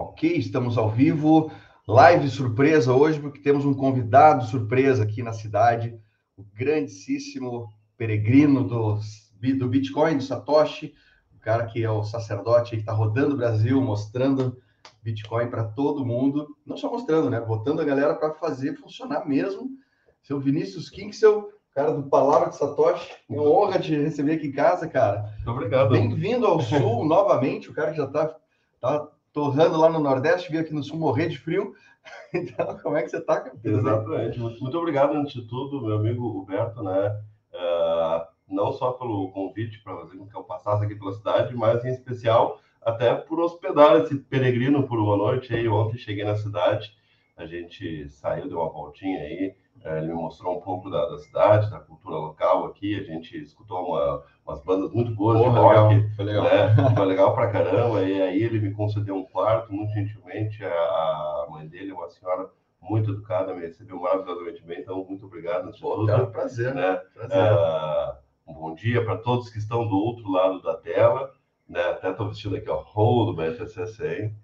Ok, estamos ao vivo. Live surpresa hoje, porque temos um convidado surpresa aqui na cidade, o grandíssimo peregrino do, do Bitcoin, do Satoshi, o cara que é o sacerdote que está rodando o Brasil, mostrando Bitcoin para todo mundo. Não só mostrando, né? Botando a galera para fazer funcionar mesmo. Seu Vinícius seu cara do Palavra de Satoshi. É uma honra te receber aqui em casa, cara. Muito obrigado. Bem-vindo ao Sul novamente, o cara que já está tá torrando lá no Nordeste, veio aqui no Sul morrer de frio. Então, como é que você está, cara? Exatamente. Muito, obrigado, antes de tudo, meu amigo Huberto, né? Uh, não só pelo convite para fazer com que eu passasse aqui pela cidade, mas em especial até por hospedar esse peregrino por uma noite aí. Ontem cheguei na cidade, a gente saiu, deu uma voltinha aí, ele me mostrou um pouco da, da, cidade, da cultura local aqui. A gente escutou uma, umas bandas muito boas Porra, de rock. Legal. Foi legal. Né? Foi legal pra caramba. E aí ele me concedeu um quarto, muito gentilmente. A, a mãe dele, uma senhora muito educada, me recebeu maravilhosamente bem. Então, muito obrigado. Pô, tudo, cara, prazer, né? Prazer. É, um bom dia para todos que estão do outro lado da tela. Né? Até estou vestindo aqui, ó, rolo do 100.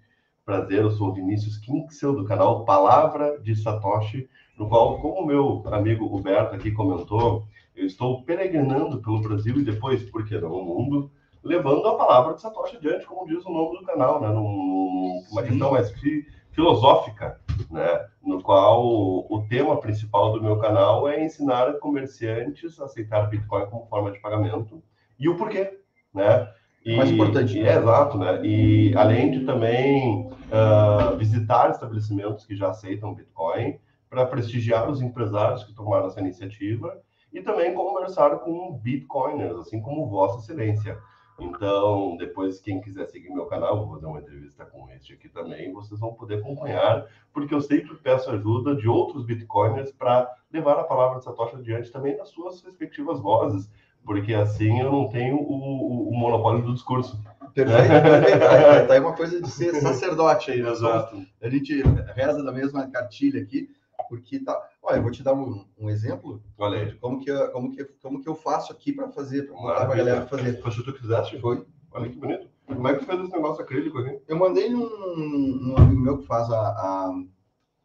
Prazer, eu sou o Vinícius Kinksel, do canal Palavra de Satoshi no qual, como o meu amigo Huberto aqui comentou, eu estou peregrinando pelo Brasil e depois, por que não, no mundo, levando a palavra de Satoshi adiante, como diz o nome do canal, né? Numa questão mais fi filosófica, né? No qual o tema principal do meu canal é ensinar comerciantes a aceitar Bitcoin como forma de pagamento e o porquê, né? E, mais importante. é, exato, né? E além de também uh, visitar estabelecimentos que já aceitam Bitcoin, para prestigiar os empresários que tomaram essa iniciativa e também conversar com bitcoiners, assim como Vossa Excelência. Então, depois, quem quiser seguir meu canal, vou fazer uma entrevista com este aqui também, vocês vão poder acompanhar, porque eu sempre peço ajuda de outros bitcoiners para levar a palavra de Satoshi adiante também nas suas respectivas vozes, porque assim eu não tenho o, o, o monopólio do discurso. Perfeito, perfeito. Tá, tá aí uma coisa de ser sacerdote aí, né? Exato. A gente reza da mesma cartilha aqui porque tá. Olha, eu vou te dar um, um exemplo Olha de como que, eu, como, que, como que eu faço aqui para fazer, para mostrar para a galera fazer. Foi o que tu fizeste? Foi. Olha que bonito. Como é que tu fez esse negócio acrílico aqui? Eu mandei num, num amigo meu que faz a, a,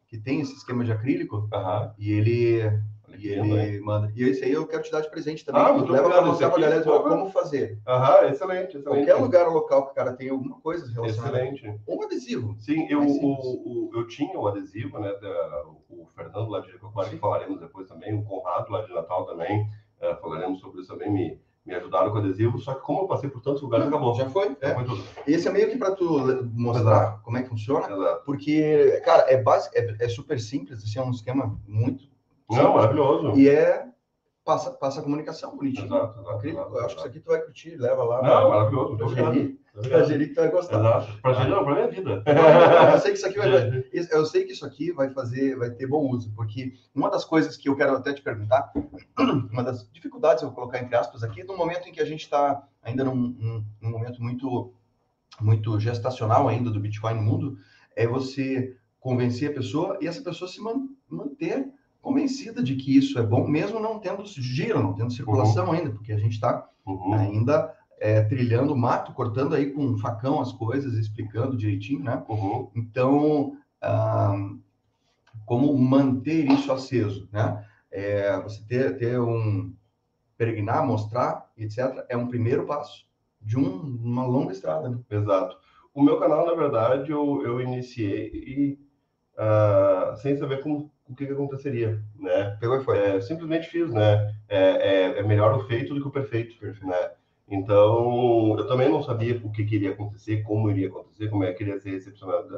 que tem esse esquema de acrílico e ele e ele manda. E esse aí eu quero te dar de presente também. Ah, Leva para mostrar para a galera como fazer. Aham, excelente, excelente. Qualquer lugar local que o cara tenha alguma coisa relacionada. Excelente. Um adesivo. Sim, eu, o, o, eu tinha o adesivo, né? Da, o Fernando lá de Jericoacoara, que falaremos depois também, o Conrado lá de Natal também, uh, falaremos sobre isso também, me, me ajudaram com adesivo, só que como eu passei por tantos lugares, acabou. Já foi? É. foi. Esse é meio que para tu mostrar Exato. como é que funciona, Exato. porque, cara, é, básico, é, é super simples, assim, é um esquema muito não, maravilhoso. E é passa, passa a comunicação bonitinho. Exato, exato, exato, eu acho que isso aqui tu vai curtir, leva lá. Não, maravilhoso. Pra gerir. Pra gerir que tu vai gostar. Exato. Pra gerir, não, pra minha vida. eu sei que isso aqui vai, eu sei que isso aqui vai fazer, vai ter bom uso, porque uma das coisas que eu quero até te perguntar, uma das dificuldades, eu vou colocar entre aspas aqui, no momento em que a gente está ainda num, num, num momento muito, muito gestacional ainda do Bitcoin no mundo, é você convencer a pessoa e essa pessoa se man, manter convencida de que isso é bom, mesmo não tendo giro, não tendo circulação uhum. ainda, porque a gente está uhum. ainda é, trilhando mato, cortando aí com um facão as coisas, explicando direitinho, né? Uhum. Então, ah, como manter isso aceso, né? É, você ter, ter um peregrinar, mostrar, etc., é um primeiro passo de um, uma longa estrada. Né? Exato. O meu canal, na verdade, eu, eu iniciei e, uh, sem saber como o que, que aconteceria, né? Pegou e foi. É, simplesmente fiz, né? É, é, é, melhor o feito do que o perfeito, né? Então, eu também não sabia o que, queria acontecer, como iria acontecer, como é que iria ser recepcionada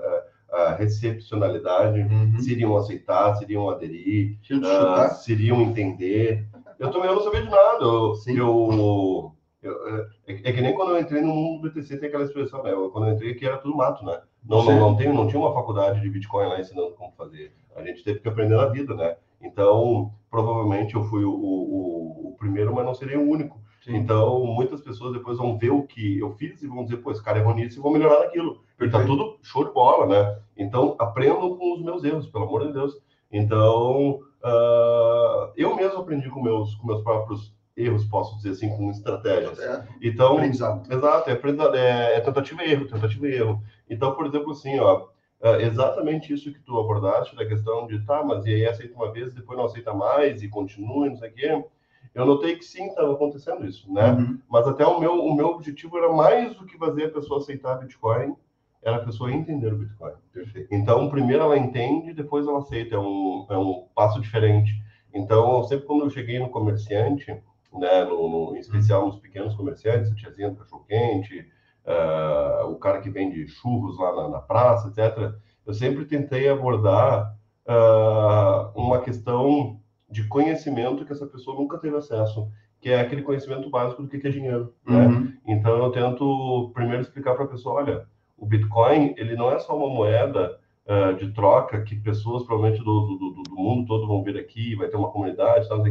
a recepcionalidade, uhum. se iriam aceitar, se iriam aderir, uh, se iriam entender. Eu também não sabia de nada. Eu, eu, eu é, é, que nem quando eu entrei no mundo do BTC tem aquela expressão, né? Quando eu entrei aqui era tudo mato, né? Não, não, não, tem, não tinha uma faculdade de Bitcoin lá ensinando como fazer. A gente teve que aprender na vida, né? Então, provavelmente eu fui o, o, o primeiro, mas não serei o único. Sim. Então, muitas pessoas depois vão ver o que eu fiz e vão dizer, pô, esse cara é bonito e vão melhorar naquilo. Porque tá tudo show de bola, né? Então, aprendam com os meus erros, pelo amor de Deus. Então, uh, eu mesmo aprendi com meus, com meus próprios erros, posso dizer assim, com estratégias. É, então, aprendizado. exato, é, aprendizado, é, é tentativa e erro, tentativa e erro. Então, por exemplo, assim, ó, é exatamente isso que tu abordaste, da questão de, tá, mas e aí aceita uma vez, depois não aceita mais e continua, não sei o quê. Eu notei que sim, estava acontecendo isso, né? Uhum. Mas até o meu, o meu objetivo era mais do que fazer a pessoa aceitar Bitcoin, era a pessoa entender o Bitcoin. Perfeito. Então, primeiro ela entende, depois ela aceita. É um, é um passo diferente. Então, sempre quando eu cheguei no comerciante, né, no, no em especial nos pequenos comerciantes, a tiazinha do cachorro-quente, uh, o cara que vende churros lá na, na, praça, etc., eu sempre tentei abordar uh, uma questão de conhecimento que essa pessoa nunca teve acesso, que é aquele conhecimento básico do que é dinheiro. Né? Uhum. Então, eu tento primeiro explicar para a pessoa, olha, o Bitcoin ele não é só uma moeda uh, de troca que pessoas provavelmente do, do, do, mundo todo vão vir aqui, vai ter uma comunidade, tal,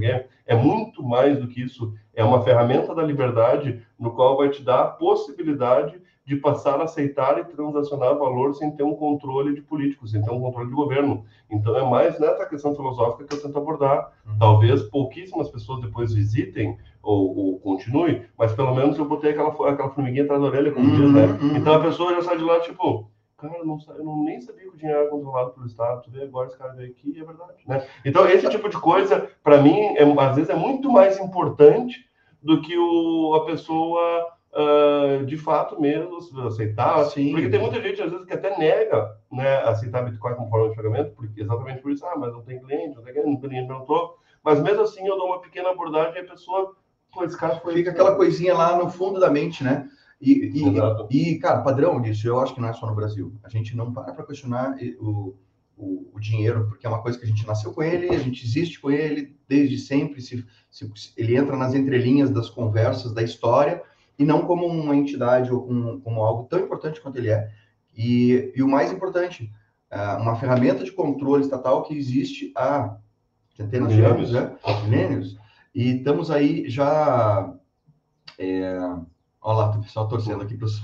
é muito mais do que isso. É uma ferramenta da liberdade no qual vai te dar a possibilidade de passar a aceitar e transacionar valor sem ter um controle de políticos, sem ter um controle de governo. Então é mais nessa questão filosófica que eu tento abordar. Uhum. Talvez pouquíssimas pessoas depois visitem ou, ou continuem, mas pelo menos eu botei aquela, aquela formiguinha atrás da orelha, como uhum, diz, né? Uhum. Então a pessoa já sai de lá, tipo, cara, eu, não, eu não, nem sabia que o dinheiro era controlado pelo Estado, tu vê agora esse cara veio aqui e é verdade, né? Então esse tipo de coisa, para mim, é, às vezes é muito mais importante do que o, a pessoa uh, de fato mesmo aceitar. Sim. Porque tem muita gente, às vezes, que até nega né, aceitar Bitcoin como forma de pagamento, porque, exatamente por isso, ah, mas não tem cliente, não tem cliente, não tem cliente, não tô. Mas mesmo assim, eu dou uma pequena abordagem e a pessoa, pô, esse cara foi. Fica aquela coisinha lá no fundo da mente, né? E, e, e, cara, padrão disso, eu acho que não é só no Brasil. A gente não para para questionar o, o, o, dinheiro, porque é uma coisa que a gente nasceu com ele, a gente existe com ele desde sempre. Se, se, ele entra nas entrelinhas das conversas da história, e não como uma entidade ou como, como algo tão importante quanto ele é. E, e o mais importante, é uma ferramenta de controle estatal que existe há centenas de anos, né? milênios, e estamos aí já. É, olha lá, o pessoal torcendo aqui para os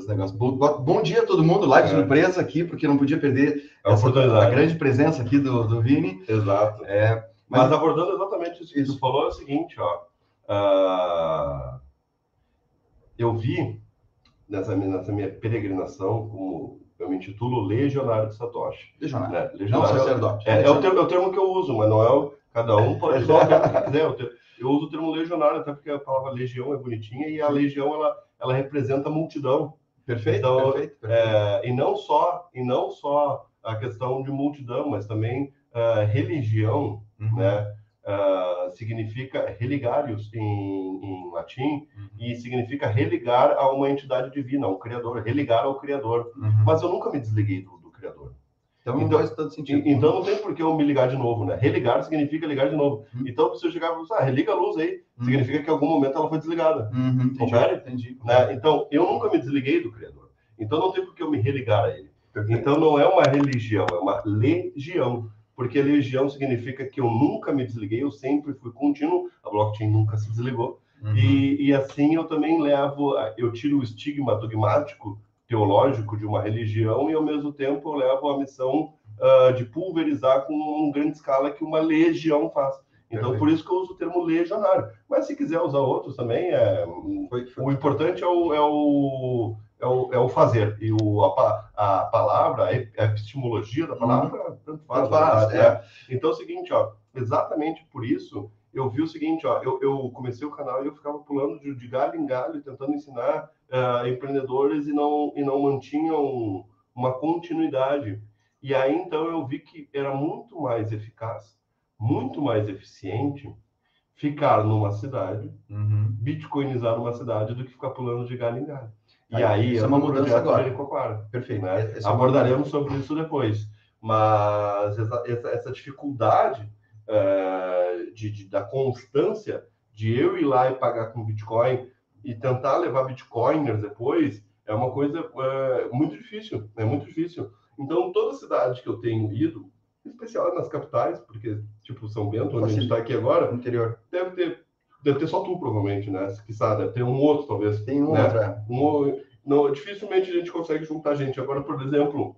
negócios. Bom, bom, dia a todo mundo, live é. surpresa aqui, porque não podia perder é essa, a grande presença aqui do, do Vini. Exato. É, mas, mas abordando exatamente isso que isso. tu falou, é o seguinte, ó. Uh, eu vi nessa, nessa minha peregrinação, como eu me intitulo Legionário de Satoshi. Legionário. Né? Legionário. Não, sacerdote. É, é, o termo, é, o termo, que eu uso, mas não é o. Cada um pode usar o termo que quiser. Eu, uso o termo legionário, até porque a palavra legião é bonitinha e a legião ela, ela representa a multidão. Perfeito. Então, perfeito, perfeito. É, e não só e não só a questão de multidão, mas também uh, religião, uhum. né? uh, significa religarius em, em latim uhum. e significa religar a uma entidade divina, ao Criador, religar ao Criador. Uhum. Mas eu nunca me desliguei do. Então, então, faz tanto sentido. Então não tem por que eu me ligar de novo, né? Religar significa ligar de novo. Uhum. Então, se eu chegar e falar, ah, religa a luz aí, uhum. significa que em algum momento ela foi desligada. Uhum, entendi, entendi. Né? Então, eu nunca me desliguei do Criador. Então, não tem por que eu me religar a ele. Perfeito. Então, não é uma religião, é uma legião porque legião significa que eu nunca me desliguei, eu sempre fui contínuo, a blockchain nunca se desligou. Uhum. E, e assim eu também levo, eu tiro o estigma dogmático, teológico de uma religião e ao mesmo tempo eu levo a missão uh, de pulverizar com uma grande escala que uma legião faz. Então, por isso que eu uso o termo legionário. Mas se quiser usar outros também, é... Foi, foi. o importante é o, é o é o, é o fazer. E o, a, a palavra, a epistemologia da palavra, uhum. tanto faz. Tanto faz é. é. Então é o seguinte, ó, exatamente por isso, eu vi o seguinte, ó, eu, eu comecei o canal e eu ficava pulando de, de galho em galho, tentando ensinar uh, empreendedores e não, e não mantinham uma continuidade. E aí, então, eu vi que era muito mais eficaz, muito mais eficiente ficar numa cidade, uhum. bitcoinizar uma cidade, do que ficar pulando de galho em galho. E aí, isso é uma mudança agora. Perfeito. Né? É Abordaremos sobre isso depois. Mas essa, essa, essa dificuldade uh, de, de, da constância de eu ir lá e pagar com Bitcoin e tentar levar Bitcoiners depois é uma coisa uh, muito difícil. É muito difícil. Então, toda cidade que eu tenho ido, em especial nas capitais, porque, tipo, São Bento, onde a gente está aqui agora, interior, deve ter Deve ter só tu, provavelmente, né? Se quiser, deve ter um outro, talvez. Tem um né? outro, é. Um, não, dificilmente a gente consegue juntar gente. Agora, por exemplo,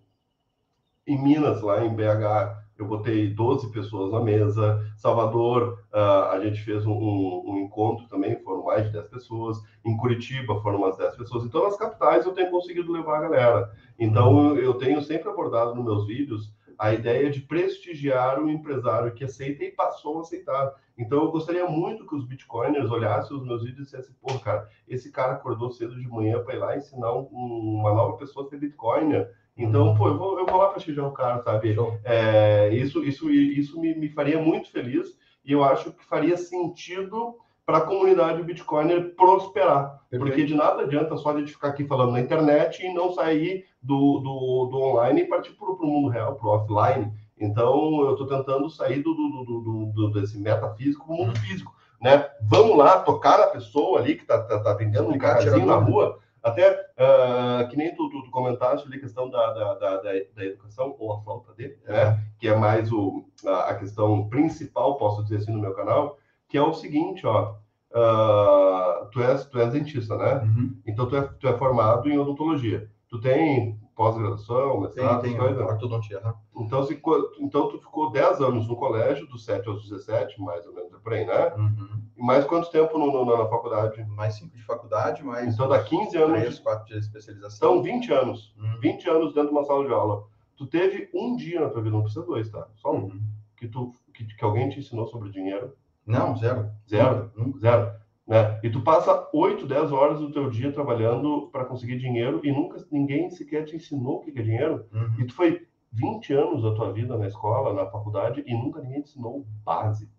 em Minas, lá em BH, eu botei 12 pessoas na mesa. Salvador, uh, a gente fez um, um, um, encontro também, foram mais de 10 pessoas. Em Curitiba foram umas 10 pessoas. Então, nas capitais eu tenho conseguido levar a galera. Então, eu tenho sempre abordado nos meus vídeos a ideia de prestigiar o empresário que aceita e passou a aceitar. Então, eu gostaria muito que os bitcoiners olhassem os meus vídeos e dissessem, pô, cara, esse cara acordou cedo de manhã para ir lá ensinar um, uma nova pessoa a ser bitcoiner. Então, uhum. pô, eu vou, eu vou lá prestigiar o cara, sabe? É, isso isso, isso me, me faria muito feliz e eu acho que faria sentido para a comunidade Bitcoiner prosperar. Perfeito. Porque de nada adianta só a gente ficar aqui falando na internet e não sair do, do, do online e partir para o mundo real, para o offline. Então, eu estou tentando sair do, do, do, do, desse metafísico para o mundo físico. Né? Vamos lá, tocar na pessoa ali que está tá, tá vendendo um carzinho na rua. Até uh, que nem tu, tu, tu comentaste ali a questão da, da, da, da, educação, ou a falta dele, né? que é mais o, a, a questão principal, posso dizer assim, no meu canal, que é o seguinte, ó, uh, tu, és, tu és dentista, né? Uhum. Então tu é, tu é formado em odontologia. Tu tem pós-graduação, mestrado, tem, tem ortodontia. Né? Então, se, então tu ficou 10 anos no colégio, dos 7 aos 17, mais ou menos, por aí, né? Uhum. E mais quanto tempo no, no, na faculdade? Mais 5 de faculdade, mais... Então dá 15 anos... 3, 4 de especialização. Então, 20 anos. Uhum. 20 anos dentro de uma sala de aula. Tu teve um dia na tua vida, não precisa dois, tá? Só um. Uhum. Que, tu, que, que alguém te ensinou sobre dinheiro não, zero. Zero? Nunca. Zero. Né? E tu passa 8, 10 horas do teu dia trabalhando para conseguir dinheiro e nunca ninguém sequer te ensinou o que é dinheiro. Uhum. E tu foi 20 anos da tua vida na escola, na faculdade e nunca ninguém te ensinou o básico.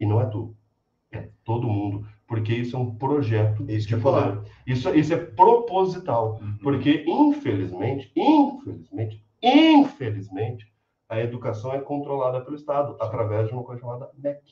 E não é tu, é todo mundo, porque isso é um projeto isso de poder. Isso, isso é proposital, uhum. porque infelizmente, infelizmente, infelizmente, a educação é controlada pelo Estado através de uma coisa chamada MEC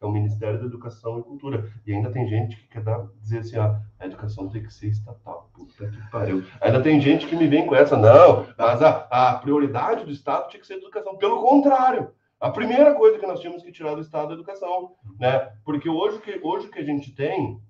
é o Ministério da Educação e Cultura. E ainda tem gente que quer dar, dizer assim, ah, a educação tem que ser estatal. Puta que pariu. Ainda tem gente que me vem com essa, não, mas a, a prioridade do Estado tinha que ser a educação. Pelo contrário, a primeira coisa que nós tínhamos que tirar do Estado é a educação, né? Porque hoje que, hoje que a gente tem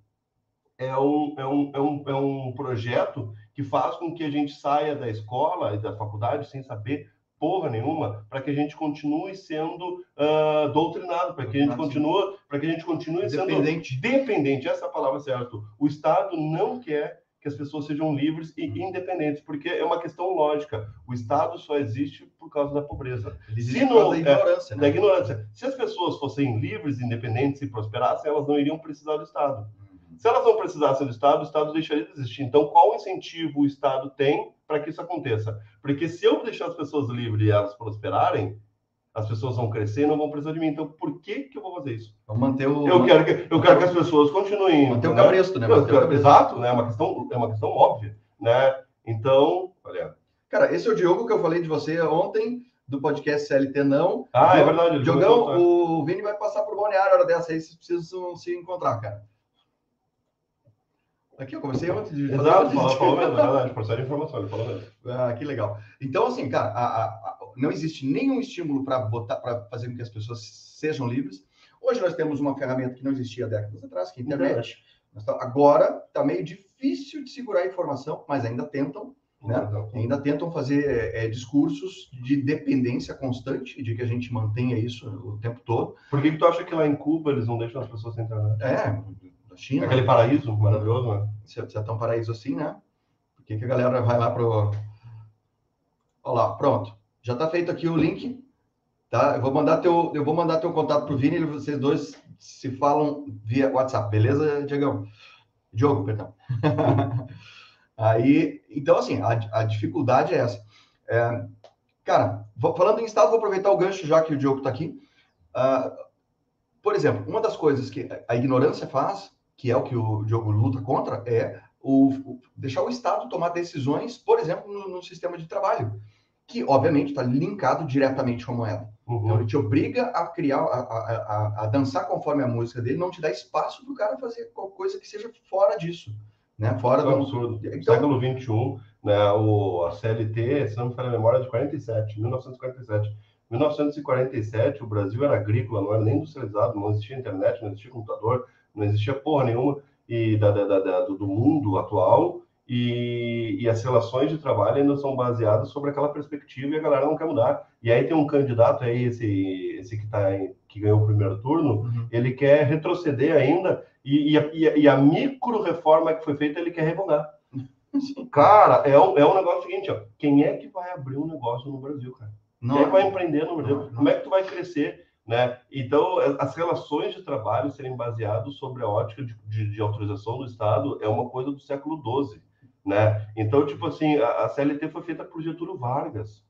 é um, é, um, é, um, é um projeto que faz com que a gente saia da escola e da faculdade sem saber porra nenhuma para que a gente continue sendo uh, doutrinado, para que a gente continue, para que a gente continue dependente. sendo dependente. Essa é palavra certa. O Estado não quer que as pessoas sejam livres e independentes, porque é uma questão lógica. O Estado só existe por causa da pobreza. Se não, da ignorância, é, né? Da ignorância. Se as pessoas fossem livres, independentes e prosperassem, elas não iriam precisar do Estado. Se elas não precisassem do Estado, o Estado deixaria de existir. Então, qual incentivo o Estado tem para que isso aconteça? Porque se eu deixar as pessoas livres e elas prosperarem, as pessoas vão crescer e não vão precisar de mim. Então, por que, que eu vou fazer isso? Vamos manter o. Eu quero que, eu quero que as pessoas continuem. Manter né? o cabresto, né? Manter. Exato, né? É uma questão, é uma questão óbvia, né? Então, olha. Cara, esse é o Diogo que eu falei de você ontem do podcast CLT Não. Ah, é verdade. Diogão, o Vini vai passar por Balneário hora dessa aí, vocês precisam se encontrar, cara. Aqui, eu comecei ontem de fazer. Exato, falou, falou mesmo, é verdade, por de informação, ele falou mesmo. Ah, que legal. Então, assim, cara, a, a, não existe nenhum estímulo para botar, para fazer com que as pessoas sejam livres. Hoje nós temos uma ferramenta que não existia décadas atrás, que é a internet. Tá, agora está meio difícil de segurar a informação, mas ainda tentam. Né? Ainda tentam fazer é, discursos de dependência constante, de que a gente mantenha isso o tempo todo. Por que, que tu acha que lá em Cuba eles não deixam as pessoas sem internet? É, China. Aquele paraíso maravilhoso, né? Se, se é tão paraíso assim, né? Por que, que a galera vai lá pro. Olha lá, pronto. Já está feito aqui o link. Tá? Eu vou mandar teu, eu vou mandar teu contato pro Vini vocês dois se falam via WhatsApp, beleza, Diegão? Diogo, perdão. Aí, então, assim, a, a dificuldade é essa. É, cara, vou, falando em estado, vou aproveitar o gancho já que o Diogo está aqui. Uh, por exemplo, uma das coisas que a ignorância faz que é o que o Diogo luta contra, é o, o deixar o Estado tomar decisões, por exemplo, no, no sistema de trabalho, que obviamente está linkado diretamente com a moeda. Uhum. Então ele te obriga a criar, a, a, a, a, dançar conforme a música dele, não te dá espaço para o cara fazer qualquer coisa que seja fora disso. Né? Fora é do absurdo. Então, Século XXI, né, o, a CLT, se não me falha a memória, é de 47, 1947. 1947, o Brasil era agrícola, não era nem industrializado, não existia internet, não existia computador, não existia porra nenhuma e da, da, da, do mundo atual e, e, as relações de trabalho ainda são baseadas sobre aquela perspectiva e a galera não quer mudar. E aí tem um candidato aí, esse, esse que, tá, que ganhou o primeiro turno, uhum. ele quer retroceder ainda e, e, a, e a micro reforma que foi feita ele quer revogar. Cara, é um, é um negócio seguinte, ó, quem é que vai abrir um negócio no Brasil, cara? Não, quem é que vai empreender no Brasil? Não, Como é que tu vai crescer? Né? Então, as relações de trabalho serem baseadas sobre a ótica de, de, de autorização do Estado é uma coisa do século XII né? Então, tipo assim, a, a CLT foi feita por Getúlio Vargas.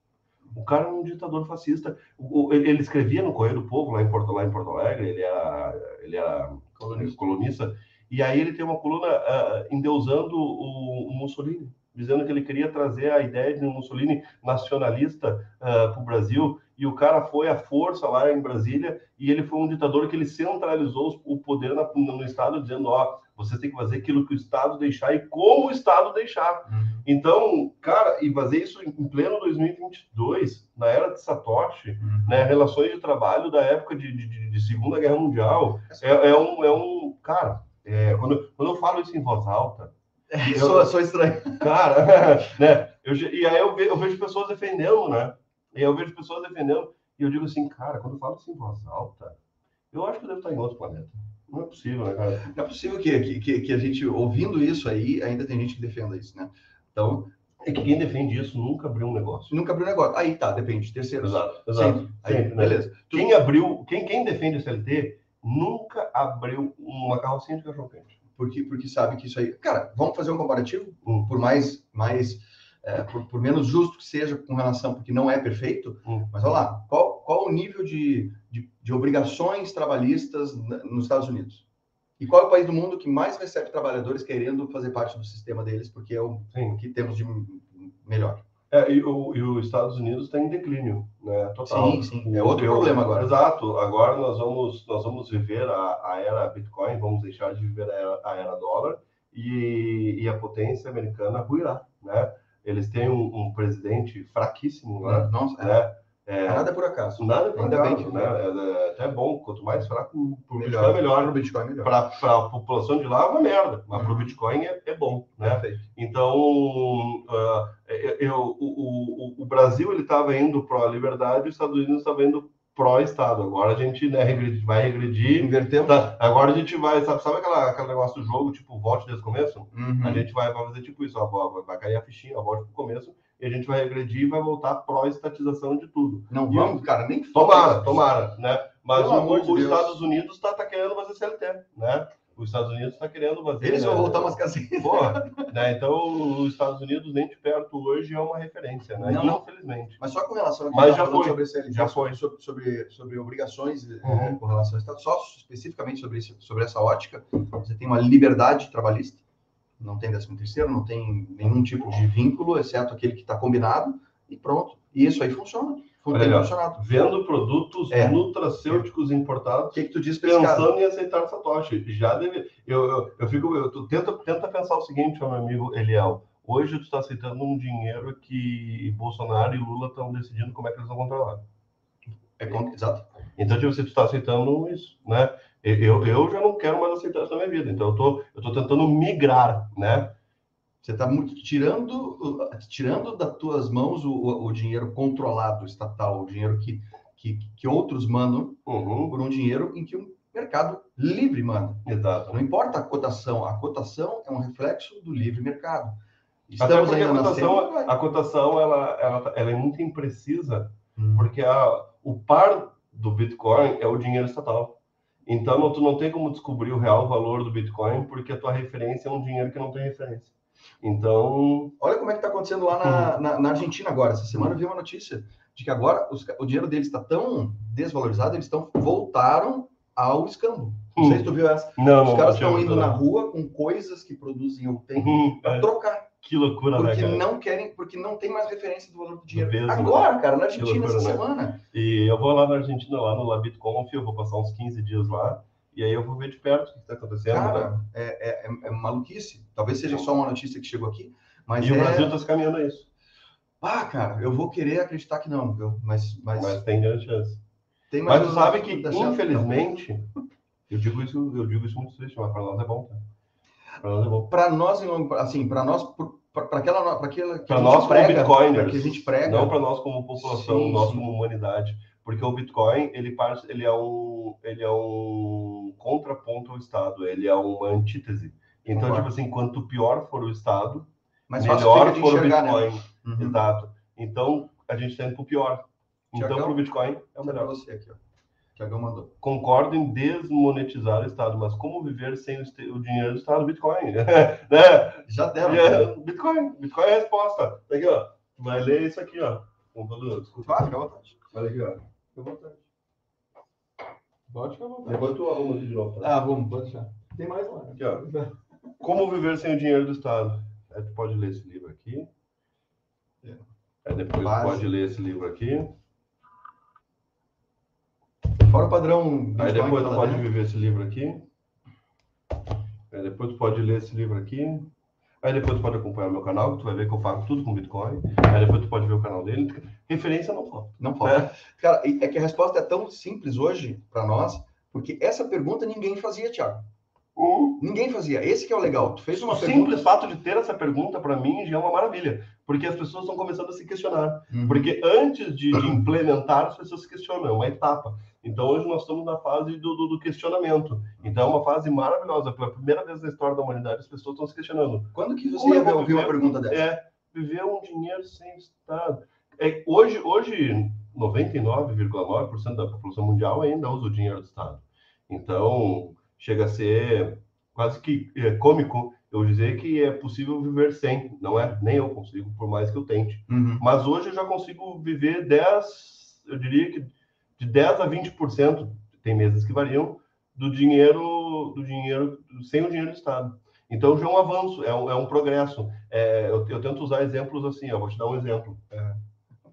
O cara é um ditador fascista. O, ele, ele, escrevia no Correio do Povo, lá em Porto, lá em Porto Alegre, ele era, ele era colonista. colunista, e aí ele tem uma coluna uh, endeusando o, o, Mussolini, dizendo que ele queria trazer a ideia de um Mussolini nacionalista uh, para o Brasil, e o cara foi à força lá em Brasília, e ele foi um ditador que ele centralizou o poder na, no Estado, dizendo, ó, você tem que fazer aquilo que o Estado deixar e como o Estado deixar. Uhum. Então, cara, e fazer isso em pleno 2022, na era de Satoshi, uhum. né, relações de trabalho da época de, de, de Segunda Guerra Mundial, é, é, um, é um, cara, é, quando, quando eu falo isso em voz alta, eu sou, sou estranho. Cara, né? Eu, e aí eu, ve, eu vejo pessoas defendendo, né? E eu vejo pessoas defendendo, e eu digo assim, cara, quando eu falo isso em voz alta, eu acho que eu devo estar em outro planeta. Não é possível, né, cara? Não é possível que, que, que a gente, ouvindo isso aí, ainda tem gente que defenda isso, né? Então, é que quem defende isso nunca abriu um negócio. Nunca abriu um negócio. Aí tá, depende. Terceiro. Exato, exato. Sempre. Aí, Sempre, né? Beleza. Quem abriu, quem, quem defende o CLT nunca abriu uma carrocinha de cachorro quente. Porque, porque sabe que isso aí. Cara, vamos fazer um comparativo? Hum. Por mais, mais é, por, por, menos justo que seja com relação, porque não é perfeito, hum. mas olha lá, qual, qual o nível de, de, de, obrigações trabalhistas nos Estados Unidos? E qual é o país do mundo que mais recebe trabalhadores querendo fazer parte do sistema deles, porque é o Sim. que temos de melhor? É, e, o, e os Estados Unidos está em declínio, né? Total. Sim, sim. É outro problema agora. Exato. Agora nós vamos, nós vamos viver a, a era Bitcoin, vamos deixar de viver a era, a era dólar e, e a potência americana ruirá, né? Eles têm um, um presidente fraquíssimo lá, Nossa, né? É, nada é por acaso. Nada é por acaso, bem né? É, é, até bom, quanto mais fraco, para o Bitcoin é melhor. Para Bitcoin é melhor. Para a população de lá é uma merda, mas uhum. para o Bitcoin é, é bom, né? Perfeito. Então, uh, eu, o, o, o Brasil ele estava indo para a liberdade, os Estados Unidos estavam indo pró-Estado. Agora a gente né, regredi, vai regredir. Invertemos. Tá? Agora a gente vai, sabe, sabe aquela, aquele negócio do jogo, tipo, volte desde o começo? Uhum. A gente vai, vai fazer tipo isso, ó, vai cair a fichinha, ó, volte para o começo, e a gente vai regredir e vai voltar pró-estatização de tudo. Não e vamos, cara, nem Tomara, tomara, né? Mas o, os Estados Unidos está tá querendo fazer CLT, né? Os Estados Unidos está querendo fazer. Eles né? vão voltar umas casinhas. Porra, né? Então, os Estados Unidos nem de perto hoje é uma referência, né? Não, Infelizmente. Mas só com relação a Mas já foi. sobre CLT, já foi. Sobre, sobre, sobre obrigações uhum. né, com relação ao Estado, só especificamente sobre, isso, sobre essa ótica, você tem uma liberdade trabalhista, não tem décimo terceiro, não tem nenhum tipo de vínculo, exceto aquele que está combinado, e pronto. E isso aí funciona. Olha, vendo produtos é. nutracêuticos importados, o que, que tu diz pensando em aceitar Satoshi. Já deve. Eu, eu, eu fico. Eu, tu tenta, tenta pensar o seguinte, meu amigo Eliel. Hoje tu está aceitando um dinheiro que Bolsonaro e Lula estão decidindo como é que eles vão controlar. É, exato. Então, tipo, você está aceitando isso, né? Eu, eu já não quero mais aceitar isso na minha vida. Então, eu tô, eu tô tentando migrar, né? Você está muito tirando, tirando das tuas mãos o, o, dinheiro controlado estatal, o dinheiro que, que, que outros mandam uhum. por um dinheiro em que o mercado livre manda. Exato. Não importa a cotação, a cotação é um reflexo do livre mercado. Estamos Até porque a cotação, a cotação ela, ela, ela é muito imprecisa, hum. porque a, o par do Bitcoin é o dinheiro estatal. Então, tu não tem como descobrir o real valor do Bitcoin, porque a tua referência é um dinheiro que não tem referência. Então. Olha como é que está acontecendo lá na, uhum. na, na, Argentina agora. Essa semana eu vi uma notícia de que agora os, o dinheiro deles está tão desvalorizado, eles estão voltaram ao escambo. Não sei se tu viu essa. Não, os caras estão indo na rua com coisas que produzem ou têm uhum, para é. trocar. Que loucura, porque né, não querem, porque não tem mais referência do valor do dinheiro. Agora, né? cara, na Argentina loucura, essa né? semana. E eu vou lá na Argentina, lá no Labitconf, eu vou passar uns 15 dias lá. E aí eu vou ver de perto o que está acontecendo. Cara, né? é, é, é, maluquice. Talvez seja só uma notícia que chegou aqui, mas E é... o Brasil está se caminhando a isso. Ah, cara, eu vou querer acreditar que não, viu? Mas, mas... mas tem grande chance. Tem mas tu sabe que, infelizmente, eu digo isso, eu digo isso muito triste, mas para nós é bom, tá? Para nós é bom. Para nós, assim, para nós, para aquela, para aquela que Para a gente nós como prega, bitcoiners, que a gente prega, não para nós como população, Sim, nós sim. como humanidade, porque o Bitcoin ele ele é um, ele é um contraponto ao Estado, ele é uma antítese. Então, Concordo. tipo assim, quanto pior for o Estado, fácil melhor for o né? Bitcoin. Uhum. Exato. Então, a gente está indo para o pior. Então, para o Bitcoin é o Para melhor. você aqui, ó. Tiagão mandou. Concordo em desmonetizar o Estado, mas como viver sem o, dinheiro do Estado? Bitcoin. né? Já deram. É, Bitcoin. Bitcoin é a resposta. Tá aqui, ó. Vai ler isso aqui, ó. Desculpa. Ah, fica à vontade. Olha aqui, ó. Fica à vontade. Pode ficar à vontade. Tu arruma aqui de novo. Tá? Ah, vamos, pode deixar. Tem mais lá. Aqui, ó. Como viver sem o dinheiro do Estado? Aí tu pode ler esse livro aqui. É. Aí depois Base. tu pode ler esse livro aqui. Fora o padrão. Aí depois tu tá pode dentro. viver esse livro aqui. Aí depois tu pode ler esse livro aqui. Aí depois tu pode acompanhar o meu canal, que tu vai ver que eu faço tudo com Bitcoin. Aí depois tu pode ver o canal dele. Referência não falta. Não falta. Cara, e- é que a resposta é tão simples hoje para nós, porque essa pergunta ninguém fazia, Thiago. Ninguém fazia. Esse que é o legal. Tu fez uma O pergunta. simples fato de ter essa pergunta, para mim, já é uma maravilha. Porque as pessoas estão começando a se questionar. Uhum. Porque antes de, de implementar, as pessoas se questionam, é uma etapa. Então, hoje nós estamos na fase do, do- do questionamento. Então, é uma fase maravilhosa. Pela primeira vez na história da humanidade, as pessoas estão se questionando. Quando que você ia vou ouvir uma pergunta dessa? É, viver um dinheiro sem Estado. É, hoje, hoje 99,9% da população mundial ainda usa o dinheiro do Estado. Então, chega a ser quase que é, cômico eu dizer que é possível viver sem. Não é? Nem eu consigo, por mais que eu tente. Uhum. Mas hoje eu já consigo viver 10, eu diria que de 10 a 20%, tem meses que variam, do dinheiro, do dinheiro, sem o dinheiro do Estado. Então já é um avanço, é um, é um progresso. É, eu, eu tento usar exemplos assim, eu vou te dar um exemplo.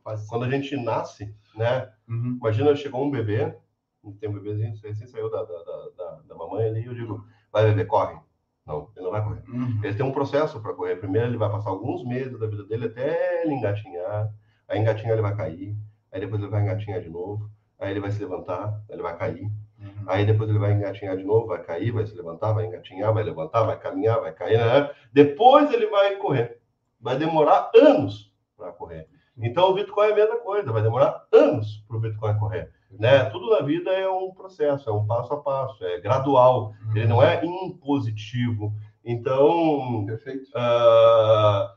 Faz- Quando a gente nasce, né? Uhum. Imagina, chegou um bebê, tem um bebezinho, recém saiu da, da, da, da- da mamãe ali, eu digo, vai bebê, corre. Não, ele não vai correr. Uhum. Ele tem um processo para correr. Primeiro ele vai passar alguns meses da vida dele até ele engatinhar. Aí engatinhar ele vai cair. Aí depois ele vai engatinhar de novo. Aí ele vai se levantar, ele vai cair. Uhum. Aí depois ele vai engatinhar de novo, vai cair, vai se levantar, vai engatinhar, vai levantar, vai caminhar, vai cair. Né? Depois ele vai correr. Vai demorar anos para correr. Então o Bitcoin é a mesma coisa, vai demorar anos para o Bitcoin correr. Né? Tudo na vida é um processo, é um passo a passo, é gradual, ele não é impositivo. Então, Perfeito. ah,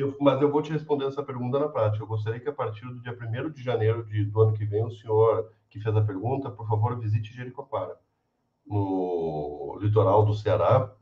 eu, mas eu vou te responder essa pergunta na prática. Eu gostaria que a partir do dia 1 de janeiro de, do ano que vem, o senhor que fez a pergunta, por favor, visite Jericoacoara, no litoral do Ceará,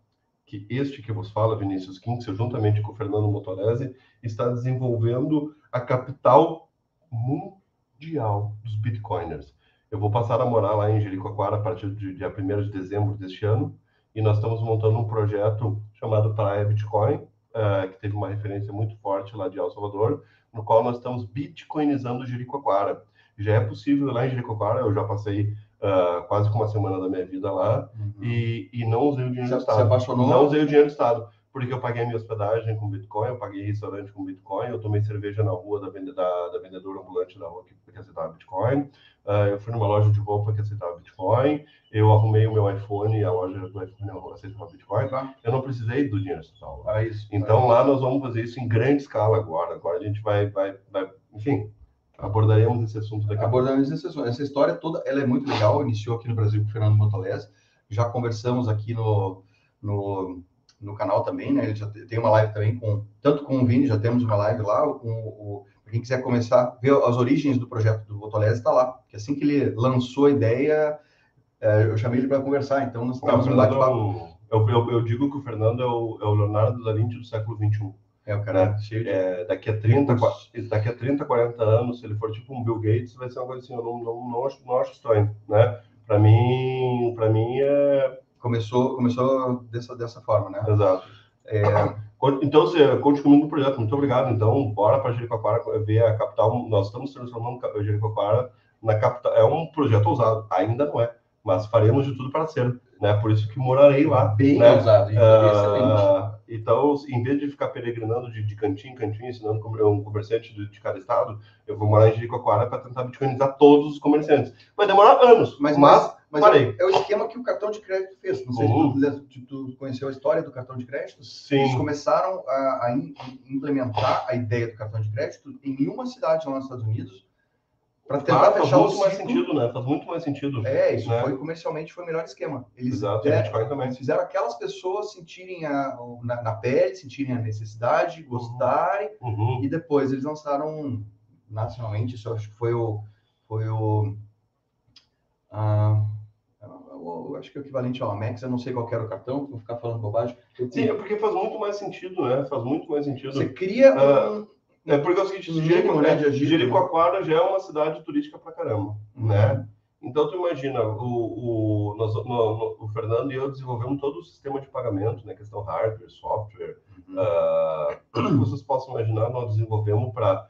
que este que vos fala, Vinícius Kinsel, juntamente com o Fernando Motorese, está desenvolvendo a capital mundial dos bitcoiners. Eu vou passar a morar lá em Jericoacoara a partir do dia 1 de dezembro deste ano, e nós estamos montando um projeto chamado Praia Bitcoin, eh, que teve uma referência muito forte lá de El Salvador, no qual nós estamos bitcoinizando Jericoacoara. Já é possível lá em Jericoacoara, eu já passei ah, quase uma semana da minha vida lá, Uhum. e, e não usei o dinheiro Se- do Estado. apaixonou? Não usei o dinheiro do Estado, porque eu paguei a minha hospedagem com Bitcoin, eu paguei restaurante com Bitcoin, eu tomei cerveja na rua da, vende, da, da vendedora ambulante da rua que, que aceitava Bitcoin, ah, eu fui numa loja de roupa que aceitava Bitcoin, eu arrumei o meu iPhone e a loja do iPhone aceitava Bitcoin, Tá. eu não precisei do dinheiro estatal. Ah, isso. Então lá nós vamos fazer isso em grande escala agora. Agora a gente vai, vai, vai enfim, abordaremos esse assunto daqui a pouco. abordando essa, essa história toda, ela é muito legal, iniciou aqui no Brasil com o Fernando Montalés, já conversamos aqui no, no, no canal também, né, ele já te- tem uma live também com, tanto com o Vini, já temos uma live lá, com o, pra quem quiser começar a ver as origens do projeto do Montalés, está lá, que assim que ele lançou a ideia, eh, eu chamei ele para conversar, então nós o no é bate-papo. eu, eu, eu digo que o Fernando é o, é o Leonardo da Vinci do século XXI. É, o cara é cheio de... É, daqui, a 30, qua- daqui a 30, 40 anos, se ele for tipo um Bill Gates, vai ser uma coisa assim, eu não, não, não, acho, não acho estranho, né? Para mim, para mim é Começou, começou dessa, dessa forma, né? exato. Con- Então, você conte comigo no projeto. Muito obrigado. Então, bora para Jericoacoara ver a capital. Nós estamos transformando Jericoacoara na capital. É um projeto ousado, ainda não é, mas faremos de tudo para ser, né? Por isso que morarei lá. Bem né? ousado. Ah, então, em vez de ficar peregrinando de, de cantinho em cantinho, ensinando como um comerciante de, de cada estado, eu vou morar em Jericoacoara para tentar bitcoinizar todos os comerciantes. Vai demorar anos, Mas- mas, Mas parei. é, é o esquema que o cartão de crédito fez. Não sei Uhum. se tu, tu conheceu a história do cartão de crédito. Sim. Eles começaram a, a im- implementar a ideia do cartão de crédito em uma cidade lá nos Estados Unidos para tentar Ah, faz fechar o muito mais sentido, né? Faz muito mais sentido. É, isso né? foi comercialmente foi o melhor esquema. Eles, Exato, Bitcoin também. eles fizeram aquelas pessoas sentirem a, na, na pele, sentirem a necessidade, gostarem, Uhum. e depois eles lançaram nacionalmente, isso eu acho que foi o. Foi o ah, eu- acho que é o equivalente ao Amex, eu não sei qual que era o cartão, vou ficar falando bobagem. Sim, é porque faz muito mais sentido, né? Faz muito mais sentido. Você cria Ah, um. É porque é o seguinte, Um Jerico, mínimo, né, de agir, Jericoacoara já é uma cidade turística pra caramba, né? Então tu imagina, o, o, nós- no- no- o Fernando e eu desenvolvemos todo o sistema de pagamento, né? Questão hardware, software, Uhum. que vocês possam imaginar, nós desenvolvemos para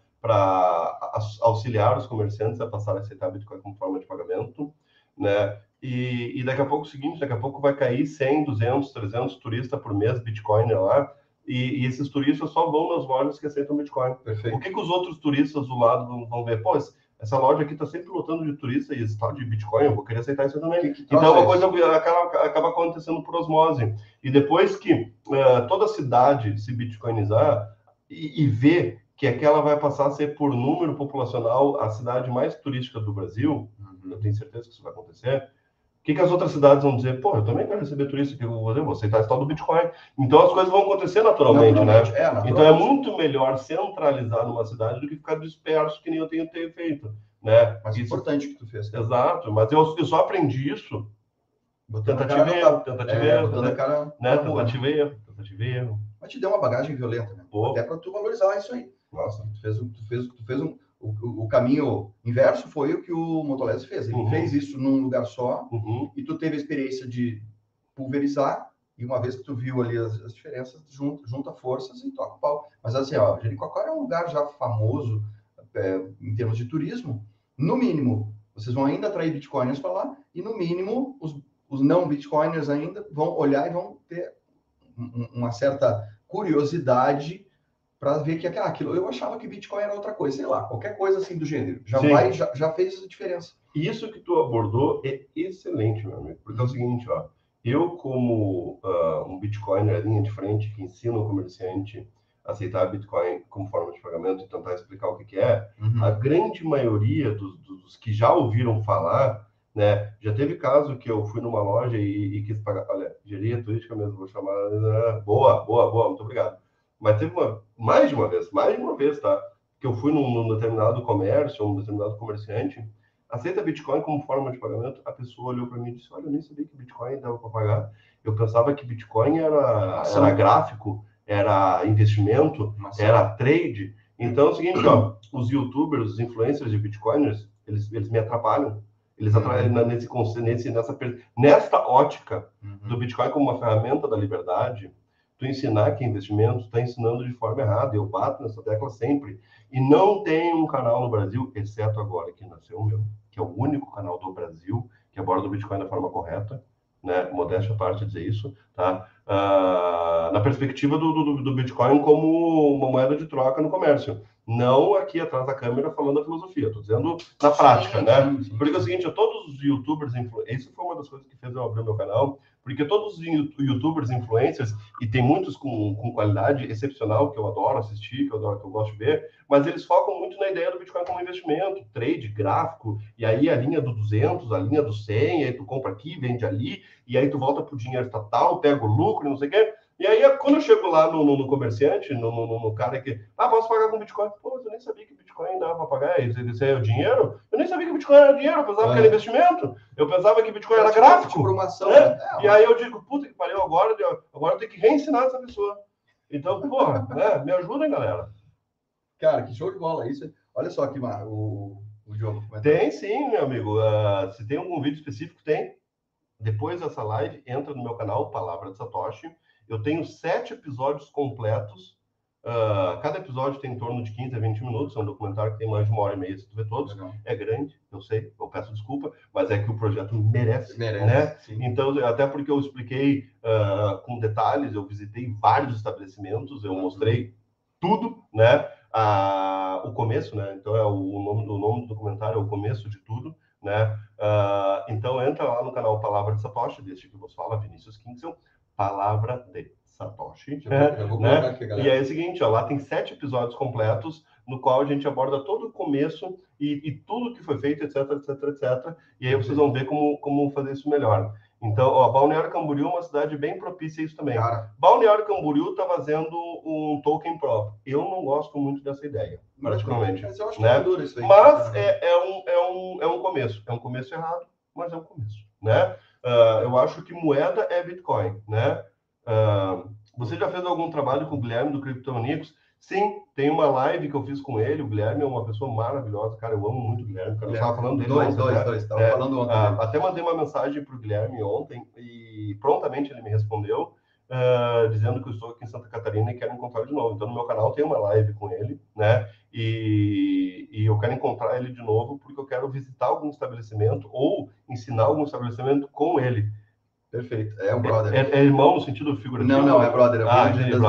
auxiliar os comerciantes a passar a aceitar Bitcoin como forma de pagamento, né? E, e daqui a pouco é o seguinte, daqui a pouco vai cair 100, 200, 300 turistas por mês Bitcoin lá, e, e esses turistas só vão nas lojas que aceitam Bitcoin. O Perfeito. que, que os outros turistas do lado vão, vão ver? Pô, essa loja aqui está sempre lotando de turista e esse tal de Bitcoin, eu vou querer aceitar isso também. Então, troço uma é coisa acaba, acaba acontecendo por osmose. E depois que eh, toda a cidade se bitcoinizar e, e ver que aquela vai passar a ser, por número populacional, a cidade mais turística do Brasil, Uhum. eu tenho certeza que isso vai acontecer. O que, que as outras cidades vão dizer? Pô, eu também quero receber turista, o que eu vou fazer? Eu vou aceitar esse tal do Bitcoin. Então as coisas vão acontecer naturalmente, né? Naturalmente, É, Então é naturalmente. muito melhor centralizar numa cidade do que ficar disperso, que nem eu tenho feito. Né? Mas é Isso- importante que tu fez. Exato, mas eu, eu só aprendi isso Botando Tentativa e erro, tentativa e É, erro, né? cara né? Tentativa e erro, tentativa e erro. Mas te deu uma bagagem violenta, né? Pô. Até para tu valorizar isso aí. Nossa. Tu fez, tu fez, tu fez um, o, o- caminho inverso foi o que o Motolese fez. Ele Uhum. fez isso num lugar só Uhum. e tu teve a experiência de pulverizar e uma vez que tu viu ali as, as diferenças, junta, junta forças e toca o pau. Mas assim, ó, Jericoacoara é um lugar já famoso é, em termos de turismo. No mínimo, vocês vão ainda atrair bitcoiners para lá e no mínimo os, os não bitcoiners ainda vão olhar e vão ter um- um- uma certa curiosidade para ver que aquilo eu achava que Bitcoin era outra coisa, sei lá, qualquer coisa assim do gênero. Já Sim. vai, já, já fez a diferença. Isso que tu abordou é excelente, meu amigo. Porque é o seguinte, ó. Eu, como ah, um Bitcoiner linha de frente que ensina o comerciante a aceitar Bitcoin como forma de pagamento e tentar explicar o que, que é, a grande maioria dos, dos que já ouviram falar, né? Já teve caso que eu fui numa loja e, e quis pagar. Olha, geria turística mesmo, vou chamar. né? Boa, boa, boa, muito obrigado. Mas teve uma, mais de uma vez, mais de uma vez, tá? Que eu fui num, num determinado comércio, um determinado comerciante, aceita Bitcoin como forma de pagamento. A pessoa olhou para mim e disse: Olha, eu nem sabia que Bitcoin dava para pagar. Eu pensava que Bitcoin era, era gráfico, era investimento, Mas- era trade. Então é o seguinte, ó, os youtubers, os influencers de bitcoiners, eles, eles me atrapalham. Eles atrapalham na- nesse, nesse, nessa, nesta ótica Uhum. do Bitcoin como uma ferramenta da liberdade, tu ensinar que é investimento, está ensinando de forma errada. Eu bato nessa tecla sempre. E não tem um canal no Brasil, exceto agora que nasceu o meu, que é o único canal do Brasil que aborda o Bitcoin da forma correta, né? Modéstia à parte dizer isso, tá? Ah, na perspectiva do, do, do Bitcoin como uma moeda de troca no comércio. Não aqui atrás da câmera falando a filosofia, estou dizendo na prática, né? Porque é o seguinte, todos os youtubers, isso foi uma das coisas que fez eu abrir o meu canal, porque todos os you- youtubers, influencers, e tem muitos com, com qualidade excepcional, que eu adoro assistir, que eu, adoro, que eu gosto de ver, mas eles focam muito na ideia do Bitcoin como investimento, trade, gráfico, e aí a linha do 200, a linha do 100, aí tu compra aqui, vende ali, e aí tu volta pro dinheiro estatal, pega o lucro, não sei o quê. E aí, quando eu chego lá no, no- no comerciante, no, no- cara que, ah, posso pagar com Bitcoin? Pô, eu nem sabia que Bitcoin dava para pagar, isso, é o dinheiro? Eu nem sabia que Bitcoin era dinheiro, eu pensava É. que era investimento, eu pensava que Bitcoin era Tipo- gráfico. uma ação, É, né? É, E aí eu digo, puta que pariu, agora, agora eu tenho que reensinar essa pessoa. Então, porra, né, me ajudem, galera. Cara, que show de bola isso. Olha só aqui, Mar, o, o Diogo. Tem sim, meu amigo. Ah, se tem algum vídeo específico, tem. Depois dessa live, entra no meu canal, Palavra de Satoshi. Eu tenho sete episódios completos. Ah, cada episódio tem em torno de 15 a 20 minutos. É um documentário que tem mais de uma hora e meia, se tu vê todos. Legal. É grande, eu sei, eu peço desculpa, mas é que o projeto merece, Merece, né? sim. Então, até porque eu expliquei ah, com detalhes, eu visitei vários estabelecimentos, eu mostrei tudo, né? Ah, o começo, né? Então, é o, nome, o nome do documentário é o começo de tudo. né? Uh, então entra lá no canal Palavra de Satoshi, deste que vos fala, Vinícius Kingsel, Palavra de Satoshi. É, né? e aí é o seguinte, ó, lá tem sete episódios completos no qual a gente aborda todo o começo e, e tudo que foi feito, etc, etc, etc. E aí vocês vão ver como, como fazer isso melhor. Então, ó, Balneário Camboriú é uma cidade bem propícia a isso também. Cara. Balneário Camboriú está fazendo um token pro. Eu não gosto muito dessa ideia, praticamente. Mas eu acho né? que é isso aí. Mas é, é, um, é, um, é um começo. É um começo errado, mas é um começo. Né? Uh, eu acho que moeda é Bitcoin. Né? Uh, você já fez algum trabalho com o Guilherme do Criptonicos? Sim, tem uma live que eu fiz com ele. O Guilherme é uma pessoa maravilhosa, cara. Eu amo muito o Guilherme. Cara, eu estava falando dele. Dois, ontem, dois, né? dois. Estava é, falando ontem. Ah, até mandei uma mensagem para o Guilherme ontem e prontamente ele me respondeu. Uh, dizendo que eu estou aqui em Santa Catarina e quero encontrar de novo. Então, no meu canal tem uma live com ele, né? E, e, eu quero encontrar ele de novo porque eu quero visitar algum estabelecimento ou ensinar algum estabelecimento com ele. Perfeito. É um brother. É, é irmão no sentido figurativo? Não, não, é brother. É ah, brother.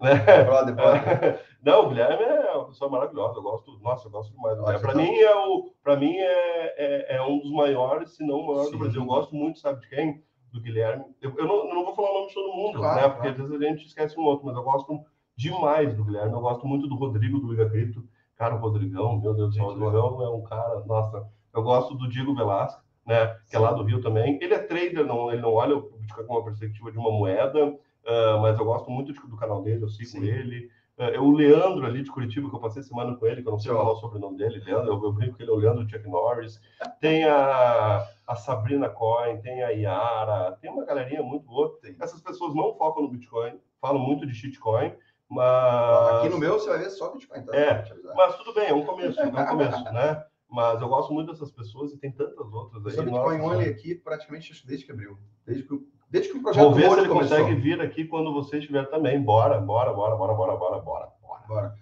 Né? brother, brother. Não, o Guilherme é uma pessoa maravilhosa. Eu gosto, nossa, eu gosto demais. Para mim é o, para mim é, é, é, um dos maiores, se não o maior Sim. do Brasil. Eu gosto muito, sabe de quem? Do Guilherme. Eu, eu, não, eu não vou falar o nome de todo mundo, claro, né? Porque claro. às vezes a gente esquece um outro, mas eu gosto demais do Guilherme. Eu gosto muito do Rodrigo do Liga Cripto. Cara, o Rodrigão, meu Deus do céu, o Rodrigão é um cara, nossa. Eu gosto do Diego Velasco, né? Que é lá do Rio também. Ele é trader, não, ele não olha o Bitcoin com uma perspectiva de uma moeda, uh, mas eu gosto muito do canal dele, eu sigo Sim. ele. É, o Leandro ali de Curitiba, que eu passei semana com ele, que eu não sei falar o sobrenome dele, Leandro, eu, eu brinco que ele é o Leandro Chuck Norris. Tem a, a Sabrina Coin, tem a Yara, tem uma galerinha muito boa. Essas pessoas não focam no Bitcoin, falam muito de shitcoin, mas... Aqui no meu você vai ver só Bitcoin. Tá? É, mas tudo bem, é um começo, é um começo, né? Mas eu gosto muito dessas pessoas e tem tantas outras aí. Só Bitcoin Only aqui praticamente desde que abriu. Desde que Desde que o projeto Vou ver se ele começou. consegue vir aqui quando você estiver também. Bora, bora, bora, bora, bora, bora, bora. Bora. bora.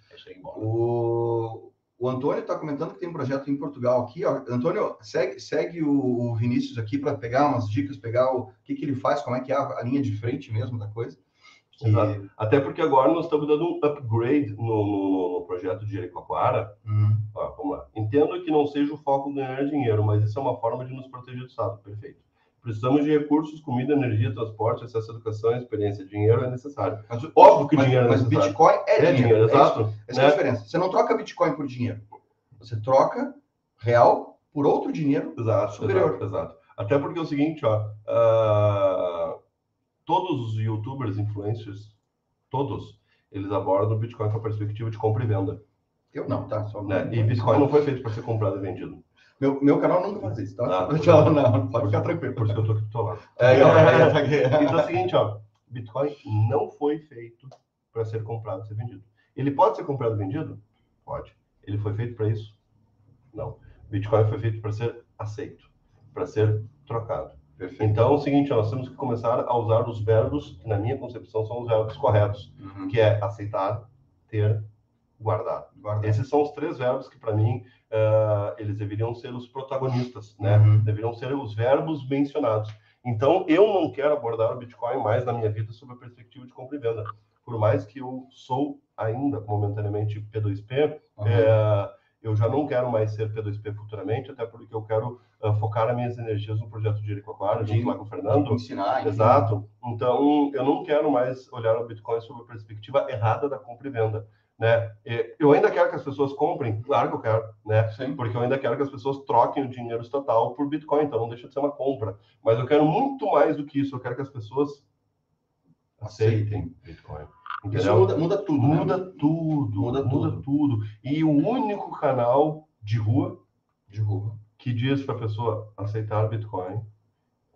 O, o Antônio está comentando que tem um projeto em Portugal aqui. Ó. Antônio, segue, segue o, o Vinícius aqui para pegar umas dicas, pegar o que, que ele faz, como é que é a, a linha de frente mesmo da coisa. Até porque agora nós estamos dando um upgrade no, no, no projeto de Jericoacoara. Uhum. vamos lá. Entendo que não seja o foco ganhar dinheiro, mas isso é uma forma de nos proteger do Estado. Perfeito. Precisamos de recursos, comida, energia, transporte, acesso à educação, experiência. Dinheiro é necessário. Mas, Óbvio que mas, dinheiro é mas necessário. Bitcoin é, é dinheiro. dinheiro. exato. É Essa né? é a diferença. Você não troca Bitcoin por dinheiro. Você troca real por outro dinheiro exato, superior. Exato, exato. Até porque é o seguinte, ó, uh, todos os youtubers, influencers, todos, eles abordam o Bitcoin com a perspectiva de compra e venda. Eu não, tá? Só né? E Bitcoin não foi feito para ser comprado e vendido. Meu, meu canal nunca faz isso, tá? Ah, não, não, pode ficar tranquilo. Por isso que eu tô aqui do teu lado. É, então é o seguinte, ó. Bitcoin não foi feito para ser comprado e ser vendido. Ele pode ser comprado e vendido? Pode. Ele foi feito para isso? Não. Bitcoin foi feito para ser aceito, para ser trocado. Perfeito. Então, é o seguinte, nós temos que começar a usar os verbos que, na minha concepção, são os verbos corretos, uhum. que é aceitar, ter, guardar. guardar. Esses são os três verbos que, para mim, uh, eles deveriam ser os protagonistas, né? Uhum. Deveriam ser os verbos mencionados. Então, eu não quero abordar o Bitcoin mais na minha vida sob a perspectiva de compra e venda. Por mais que eu sou ainda momentaneamente P2P, uhum. é, eu já não quero mais ser P2P futuramente, até porque eu quero uh, focar as minhas energias no projeto de Jericoacoara, junto lá com o Fernando. Ensinar. Exato. Então, eu não quero mais olhar o Bitcoin sob a perspectiva errada da compra e venda né? Eu ainda quero que as pessoas comprem, claro que eu quero, né? Sim. Porque eu ainda quero que as pessoas troquem o dinheiro total por Bitcoin, então não deixa de ser uma compra. Mas eu quero muito mais do que isso, eu quero que as pessoas aceitem Bitcoin. Entendeu? Isso muda, muda tudo. Né? Muda né? tudo, muda, muda tudo. tudo. E o único canal de rua, de rua, que diz para a pessoa aceitar Bitcoin,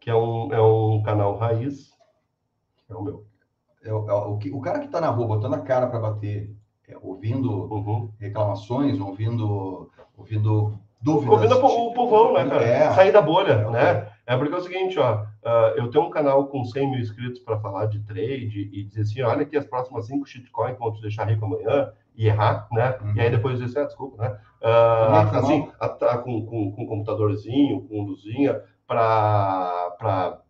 que é um, é um canal raiz, é o meu. É, o, é o, o cara que está na rua botando a cara para bater é, ouvindo uhum. reclamações, ouvindo, ouvindo dúvidas. Ouvindo o povão, né, cara? É, Sair da bolha, é, né? É porque é o seguinte, ó, uh, eu tenho um canal com 100 mil inscritos para falar de trade e dizer assim, olha aqui as próximas cinco shitcoins que vão te deixar rico amanhã e errar, né? Uhum. E aí depois dizer, ah, desculpa, né? Uh, assim, a, a, com, com, com um computadorzinho, com luzinha, para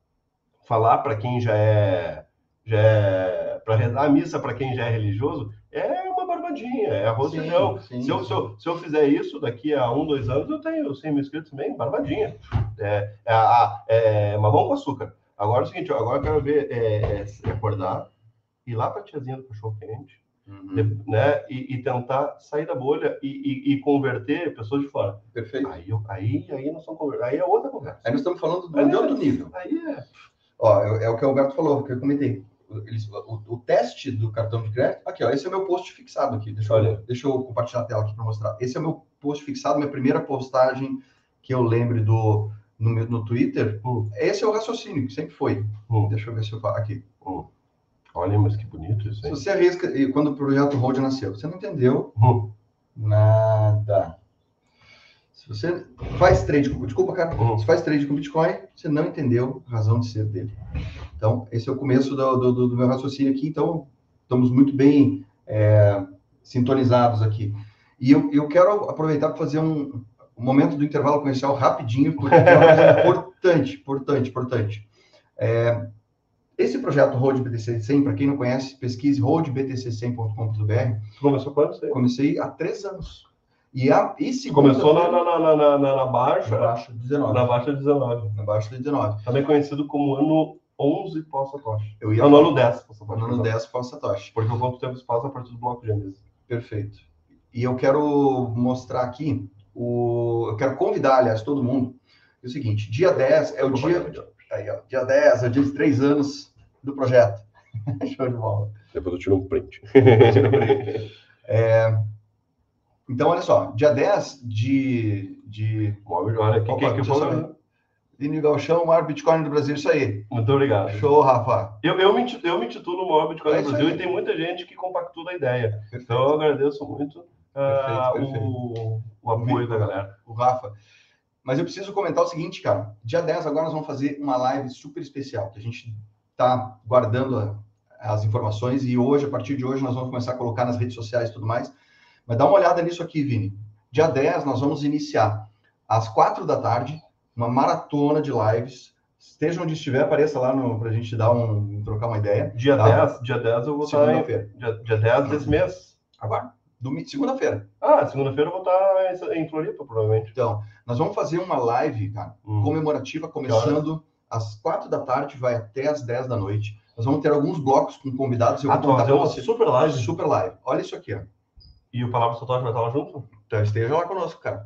falar para quem já é, já é para rezar a missa para quem já é religioso, é barbadinha, é arroz feijão. Se eu, se, eu, se eu fizer isso daqui a um, dois anos, eu tenho 100 mil inscritos também, barbadinha. É, é, é, é mamão com açúcar. Agora é o seguinte, agora eu quero ver, é, é acordar, ir lá para a tiazinha do cachorro quente, uhum. né? E, e, tentar sair da bolha e, e, e, converter pessoas de fora. Perfeito. Aí, aí, aí nós estamos aí é outra conversa. Aí nós estamos falando de outro nível. Aí é. Ó, é, é o que o Alberto falou, que eu comentei. Eles, o, o, teste do cartão de crédito, aqui, ó, esse é o meu post fixado aqui. Deixa, eu, deixa eu compartilhar a tela aqui para mostrar. Esse é o meu post fixado, minha primeira postagem que eu lembre do no, no Twitter. Esse é o raciocínio que sempre foi. Hum. Deixa eu ver se eu falo aqui. Hum. Olha, mas que bonito isso. Hein? Se você arrisca, e quando o projeto Road nasceu, você não entendeu hum. nada. Se você faz trade com, desculpa, cara, hum. se faz trade com Bitcoin, você não entendeu a razão de ser dele. Então, esse é o começo do, do, do meu raciocínio aqui. Então, estamos muito bem é, sintonizados aqui. E eu, eu quero aproveitar para fazer um, um, momento do intervalo comercial rapidinho, porque é uma coisa importante, importante, importante. É, esse projeto Road BTC 100, para quem não conhece, pesquise roadbtc100.com.br. Começou quando? Comecei há três anos. E, a, e Começou na, na, na, na, na baixa. Na baixa 19. Na baixa 19. Na baixa 19. Também conhecido como ano 11 pós-satoshi. Eu ia não, no ano 10 pós-satoshi. No ano 10 pós-satoshi. Porque eu conto tempo espaço a partir do bloco de mesa. Perfeito. E eu quero mostrar aqui, o... eu quero convidar, aliás, todo mundo, é o seguinte, dia 10 é o dia... Aí, ó, dia 10 é o dia de três anos do projeto. Show de bola. Depois eu tiro um print. é... Então, olha só, dia 10 de... de... Olha, que, Opa, que, que, eu Lino Galchão, o maior Bitcoin do Brasil, isso aí. Muito obrigado. Show, Rafa. Eu, eu, me, eu me intitulo o maior Bitcoin é do Brasil aí. e tem muita gente que compactua a ideia. Perfeito. Então eu agradeço muito uh, perfeito, perfeito. O, o, apoio o, da galera. O Rafa. Mas eu preciso comentar o seguinte, cara. Dia 10 agora nós vamos fazer uma live super especial, que a gente está guardando as informações e hoje, a partir de hoje, nós vamos começar a colocar nas redes sociais e tudo mais. Mas dá uma olhada nisso aqui, Vini. Dia 10 nós vamos iniciar às 4 da tarde uma maratona de lives. Esteja onde estiver, apareça lá para a gente dar um, trocar uma ideia. Dia, tá? 10, dia 10 eu vou estar. Segunda-feira. Dia, dia 10 desse mês. Agora. Segunda-feira. Ah, segunda-feira eu vou estar em Floripa, provavelmente. Então, nós vamos fazer uma live, cara, hum. comemorativa, começando às quatro da tarde, vai até às 10 da noite. Nós vamos ter alguns blocos com convidados. Eu ah, vou contar uma você. super live. Super live. Olha isso aqui, ó. E o Palavra Satoshi vai estar lá junto? Então, esteja lá conosco, cara.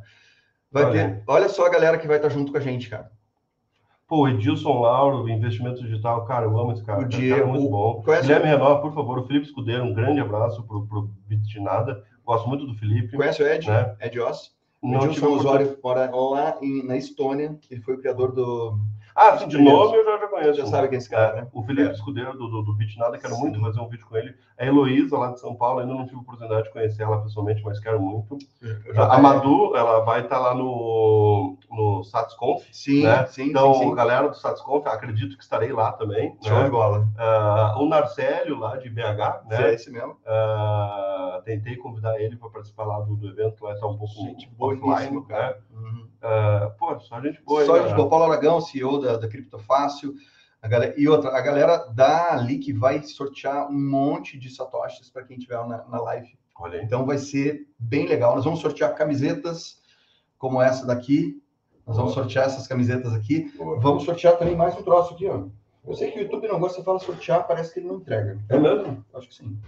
Vai olha. ter. Olha só a galera que vai estar junto com a gente, cara. Pô, Edilson Lauro, investimento digital, cara, eu amo esse cara. O Diego, cara é muito bom. Conhece Guilherme. Renova, por favor, o Felipe Escudeiro, um grande abraço pro, pro Bitnada. Gosto muito do Felipe. Conhece o Ed? Né? Ed Oss? O Edilson usuário mora lá em, na Estônia, ele foi o criador do ah, sim, de nome eu já, já conheço. Já sabe quem é esse cara, né? O Felipe é. Escudeiro do, do, do Bitnada, quero sim. muito fazer um vídeo com ele. A Heloísa, lá de São Paulo, ainda não tive oportunidade de conhecer ela pessoalmente, mas quero muito. A Madu, ela vai estar lá no, no SatsConf. Sim, né? sim. Então, sim, sim. galera do SatsConf, acredito que estarei lá também. Show né? de bola. Uh, o Narcélio, lá de BH, né? É esse mesmo. Uh, tentei convidar ele para participar lá do, do evento, lá está um pouco gente, offline, né? Uhum. Uh, pô, só gente boa. Só gente boa. Paulo Aragão, CEO da, da Criptofácil. A galera, e outra, a galera da que vai sortear um monte de satoshis para quem estiver na, na live. Olha aí. Então vai ser bem legal. Nós vamos sortear camisetas como essa daqui. Nós vamos sortear essas camisetas aqui. Boa. Vamos sortear também mais um troço aqui, ó. Eu sei que o YouTube não gosta de falar sortear, parece que ele não entrega. É mesmo? Acho que sim.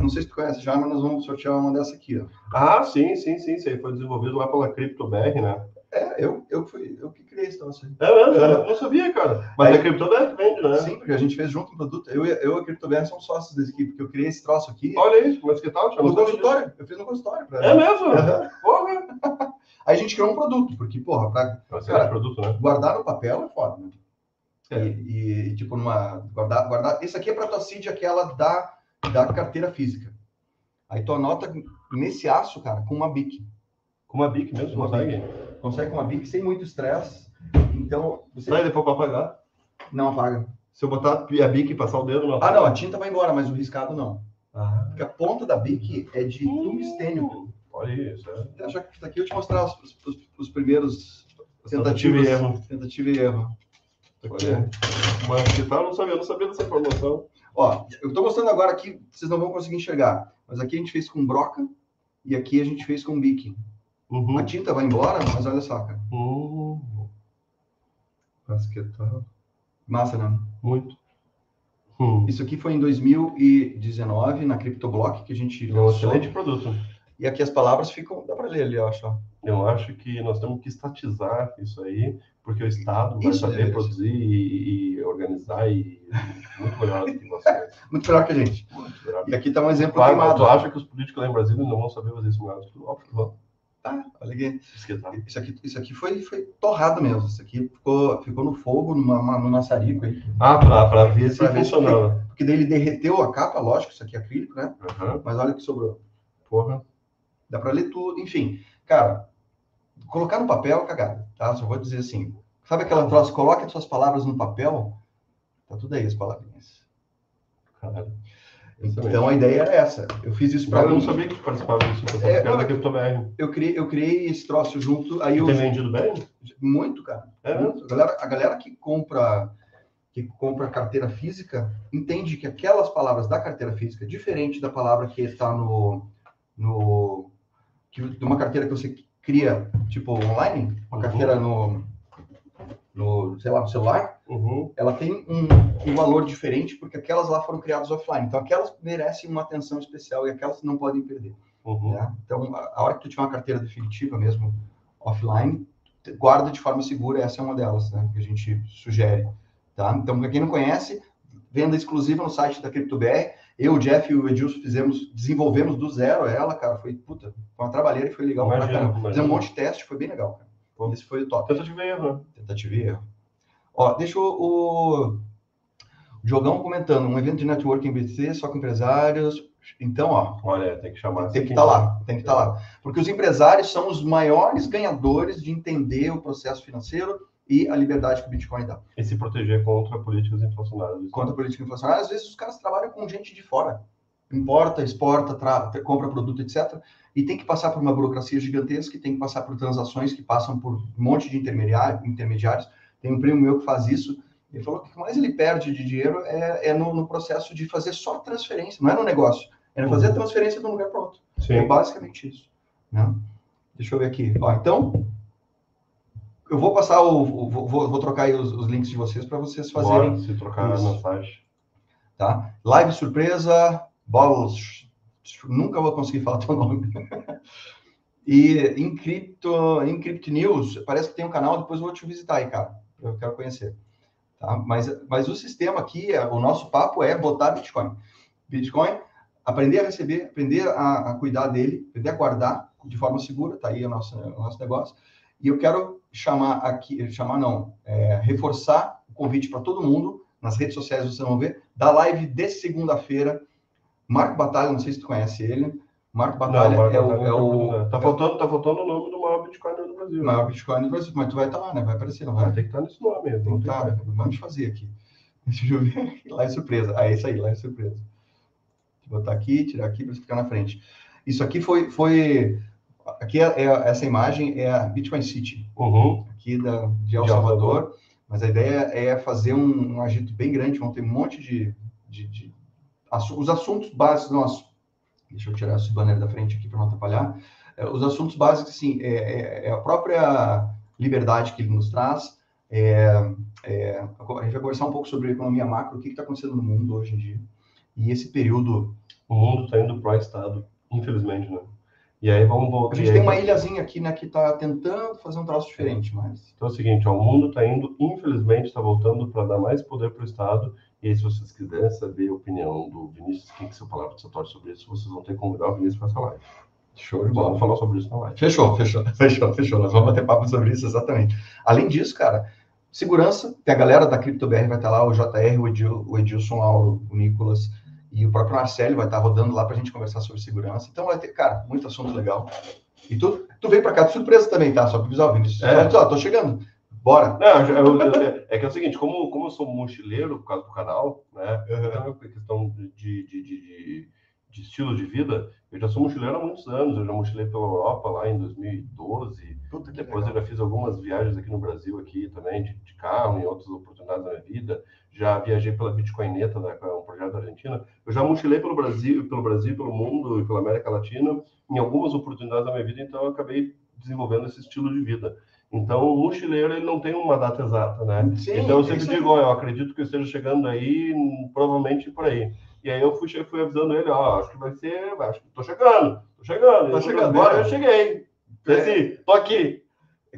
Não sei se tu conhece já, mas nós vamos sortear uma dessa aqui, ó. Ah, sim, sim, sim. Isso aí foi desenvolvido lá pela CryptoBR, né? É, eu, eu, fui, eu que criei esse troço aí. É mesmo? Eu não sabia, cara. Mas aí, a CryptoBR vende, né? Sim, porque a gente fez junto um produto. Eu, eu e a CryptoBR somos sócios desse aqui, porque eu criei esse troço aqui. Olha isso, mas que tal? No consultório. Eu fiz no consultório. Pra... É mesmo? Uhum. Porra! Aí a gente criou um produto, porque, porra, pra cara, produto, né? guardar no papel é foda, né? É. E, e, tipo, numa. Guardar, guardar. Esse aqui é para tua CID, aquela da, da carteira física. Aí tu anota nesse aço, cara, com uma BIC. Com uma BIC mesmo? Consegue? Consegue com uma BIC sem muito estresse. Então. Você... Sai depois para apagar? Não apaga. Se eu botar a BIC e passar o dedo, não apaga. Ah, não, a tinta vai embora, mas o riscado não. Ah. Porque a ponta da BIC é de tungstênio. Olha isso. É. Deixa aqui eu te mostrar os, os, os primeiros tentativa e erro. Tentativa e erro. Olha. Mas que tal? Não sabia, não sabia dessa informação. Ó, eu estou mostrando agora aqui, vocês não vão conseguir enxergar, mas aqui a gente fez com broca e aqui a gente fez com bique. Uhum. A tinta vai embora, mas olha só, cara. Uhum. Massa, né? Muito. Hum. Isso aqui foi em 2019, na CryptoBlock, que a gente É um lançou. excelente produto. E aqui as palavras ficam, dá para ler ali, eu acho. Eu acho que nós temos que estatizar isso aí, porque o Estado vai Isso, saber é. produzir e, e organizar e muito melhor do que você. Muito melhor que a gente. Muito melhor. E aqui tá um exemplo Claro, queimado. tu acha que os políticos lá em Brasília não vão saber fazer isso melhor? Óbvio que vão. Tá, olha aqui. Isso aqui, isso aqui foi, foi torrado mesmo. Isso aqui ficou, ficou no fogo, numa, uma- no maçarico aí. Ah, pra, pra ver se Pra ver funcionava. Porque daí ele derreteu a capa, lógico, isso aqui é acrílico, né? Aham. Mas olha o que sobrou. Porra. Dá para ler tudo. Enfim, cara, colocar no papel é cagada, tá? Só vou dizer assim. Sabe aquela troça? Coloque as suas palavras no papel. Tá tudo aí as palavrinhas. Caralho. Então a ideia era essa. Eu fiz isso para eu não sabia que participava disso. Eu É, não, da CryptoBR. Eu criei, eu criei esse troço junto. Aí eu tem vendido bem? muito, cara. É? Muito. A galera, a galera que compra que compra carteira física entende que aquelas palavras da carteira física, diferente da palavra que está no, no que, de uma carteira que você cria tipo online, uma Uhum. carteira no, no sei lá no celular, Uhum. ela tem um, um valor diferente porque aquelas lá foram criadas offline. Então aquelas merecem uma atenção especial e aquelas não podem perder. Uhum. né? Então, a a hora que tu tiver uma carteira definitiva mesmo, offline, guarda de forma segura, essa é uma delas, né? Que a gente sugere, tá? Então, para quem não conhece, venda exclusiva no site da CryptoBR. Eu, o Jeff e o Edilson fizemos, desenvolvemos do zero ela, cara, foi, puta, foi uma trabalheira e foi legal imagino. Fizemos um monte de teste, foi bem legal, cara. Esse foi o top. Tentativa e erro, né? Tentativa e erro. Ó, deixa o, o, o Diogão comentando, um evento de networking BC, só com empresários. Então, ó, Olha, tem que chamar tem que estar aqui. lá, tem que estar lá. Porque os empresários são os maiores ganhadores de entender o processo financeiro e a liberdade que o Bitcoin dá. E se proteger contra políticas inflacionárias. Contra a política inflacionária, às vezes os caras trabalham com gente de fora. Importa, exporta, tra- compra produto, etc. E tem que passar por uma burocracia gigantesca, tem que passar por transações que passam por um monte de intermediário- intermediários. Tem um primo meu que faz isso. Ele falou que o que mais ele perde de dinheiro é, é no, no processo de fazer só transferência, não é no negócio. É no fazer a transferência de um lugar para outro. É Sim. basicamente isso. Né? Deixa eu ver aqui. Ó, então, eu vou passar o. o- vou, vou trocar aí os, os links de vocês para vocês fazerem. Bora se trocar Isso. mensagem. Tá? Live surpresa, bolos. Nunca vou conseguir falar teu nome. e em Crypto, em Crypto News, parece que tem um canal, depois eu vou te visitar aí, cara. Eu quero conhecer. Tá? Mas, mas o sistema aqui, é- o nosso papo é botar Bitcoin. Bitcoin, aprender a receber, aprender a, a cuidar dele, aprender a guardar de forma segura, tá aí o nosso, o nosso negócio. E eu quero chamar aqui, chamar não, é, reforçar o convite para todo mundo, nas redes sociais vocês vão ver, da live de segunda-feira. Marco Batalha, não sei se tu conhece ele. Marco Batalha Marco é, o, Batalha é tá o faltando- Tá faltando, tá faltando o nome do maior Bitcoin Brasil. maior Bitcoin do Brasil, mas tu vai estar lá, né? Vai aparecer, não vai? Vai ter que estar nesse nome. Tem Tá, como. vamos fazer aqui. Deixa eu ver. Live surpresa. Ah, é isso aí, live surpresa. Vou botar aqui, tirar aqui para ficar na frente. Isso aqui foi. foi aqui é, é- essa imagem é a Bitcoin City, Uhum. aqui da, de El De Salvador. Mas a ideia é fazer um, um agito bem grande, vão ter um monte de. de, de os assuntos básicos nosso. Deixa eu tirar esse banner da frente aqui para não atrapalhar. É, os assuntos básicos, assim, é, é- é a própria liberdade que ele nos traz. É, é, a gente vai conversar um pouco sobre economia macro, o que está acontecendo no mundo hoje em dia. E esse período. O mundo está indo pro Estado, infelizmente, né? E aí vamos A voltar. gente tem uma ilhazinha aqui, né, que está tentando fazer um troço diferente, mas. Então é o seguinte, ó, o mundo está indo, infelizmente, está voltando para dar mais poder para o Estado. E aí, se vocês quiserem saber a opinião do Vinícius, quem que seu palavra de satório sobre isso, vocês vão ter que convidar o Vinícius para essa live. Show de Vamos bola. falar sobre isso na live. Fechou, fechou, fechou, fechou. Nós vamos bater papo sobre isso, exatamente. Além disso, cara, segurança, tem a galera da CryptoBR vai estar lá, o JR, o, Edil, o Edilson Lauro, o Nicolas e o próprio Marcelo vai estar rodando lá para a gente conversar sobre segurança. Então vai ter, cara, muito assunto legal. E tu, tu veio para cá de surpresa também, tá? Só para avisar o Vinícius. É. Ó, tô chegando. Bora. Não, eu- eu- eu- é que é o seguinte, como, como eu sou mochileiro por causa do canal, né? Uhum. Então é uma questão de, de, de, de, de estilo de vida, eu já sou mochileiro há muitos anos, eu já mochilei pela Europa lá em 2012, depois legal. eu já fiz algumas viagens aqui no Brasil aqui também, de, de, carro, em outras oportunidades da minha vida, já viajei pela Bitcoineta, né, que é um projeto da Argentina, eu já mochilei pelo Brasil, pelo Brasil, pelo mundo e pela América Latina, em algumas oportunidades da minha vida, então eu acabei desenvolvendo esse estilo de vida. Então, o mochileiro ele não tem uma data exata, né? Sim, então, eu sempre digo, ó, eu acredito que eu esteja chegando aí, provavelmente por aí. E aí eu fui, fui avisando ele, ó, acho que vai ser, acho que tô chegando, tô chegando. Tá chegando. Agora eu cheguei. É. tô aqui.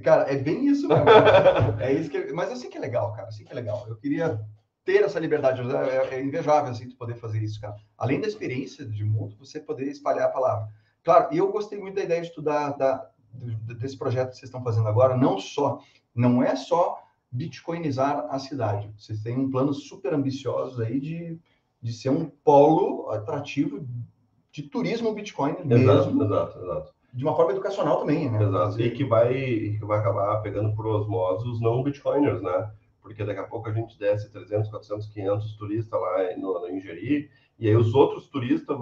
Cara, é bem isso mesmo. é isso que, mas eu sei que é legal, cara, eu sei que é legal. Eu queria ter essa liberdade, é, é invejável assim, tu poder fazer isso, cara. Além da experiência de mundo, você poder espalhar a palavra. Claro, e eu gostei muito da ideia de estudar da, desse projeto que vocês estão fazendo agora, não só, não é só bitcoinizar a cidade. Vocês têm um plano super ambicioso aí de de ser um polo atrativo de turismo Bitcoin mesmo. Exato, exato, exato. De uma forma educacional também, né? Exato. E que vai, que vai acabar pegando por osmose os não Bitcoiners, né? Porque daqui a pouco a gente desce 300, 400, 500 turistas lá no, no Ingeri, e aí os outros turistas,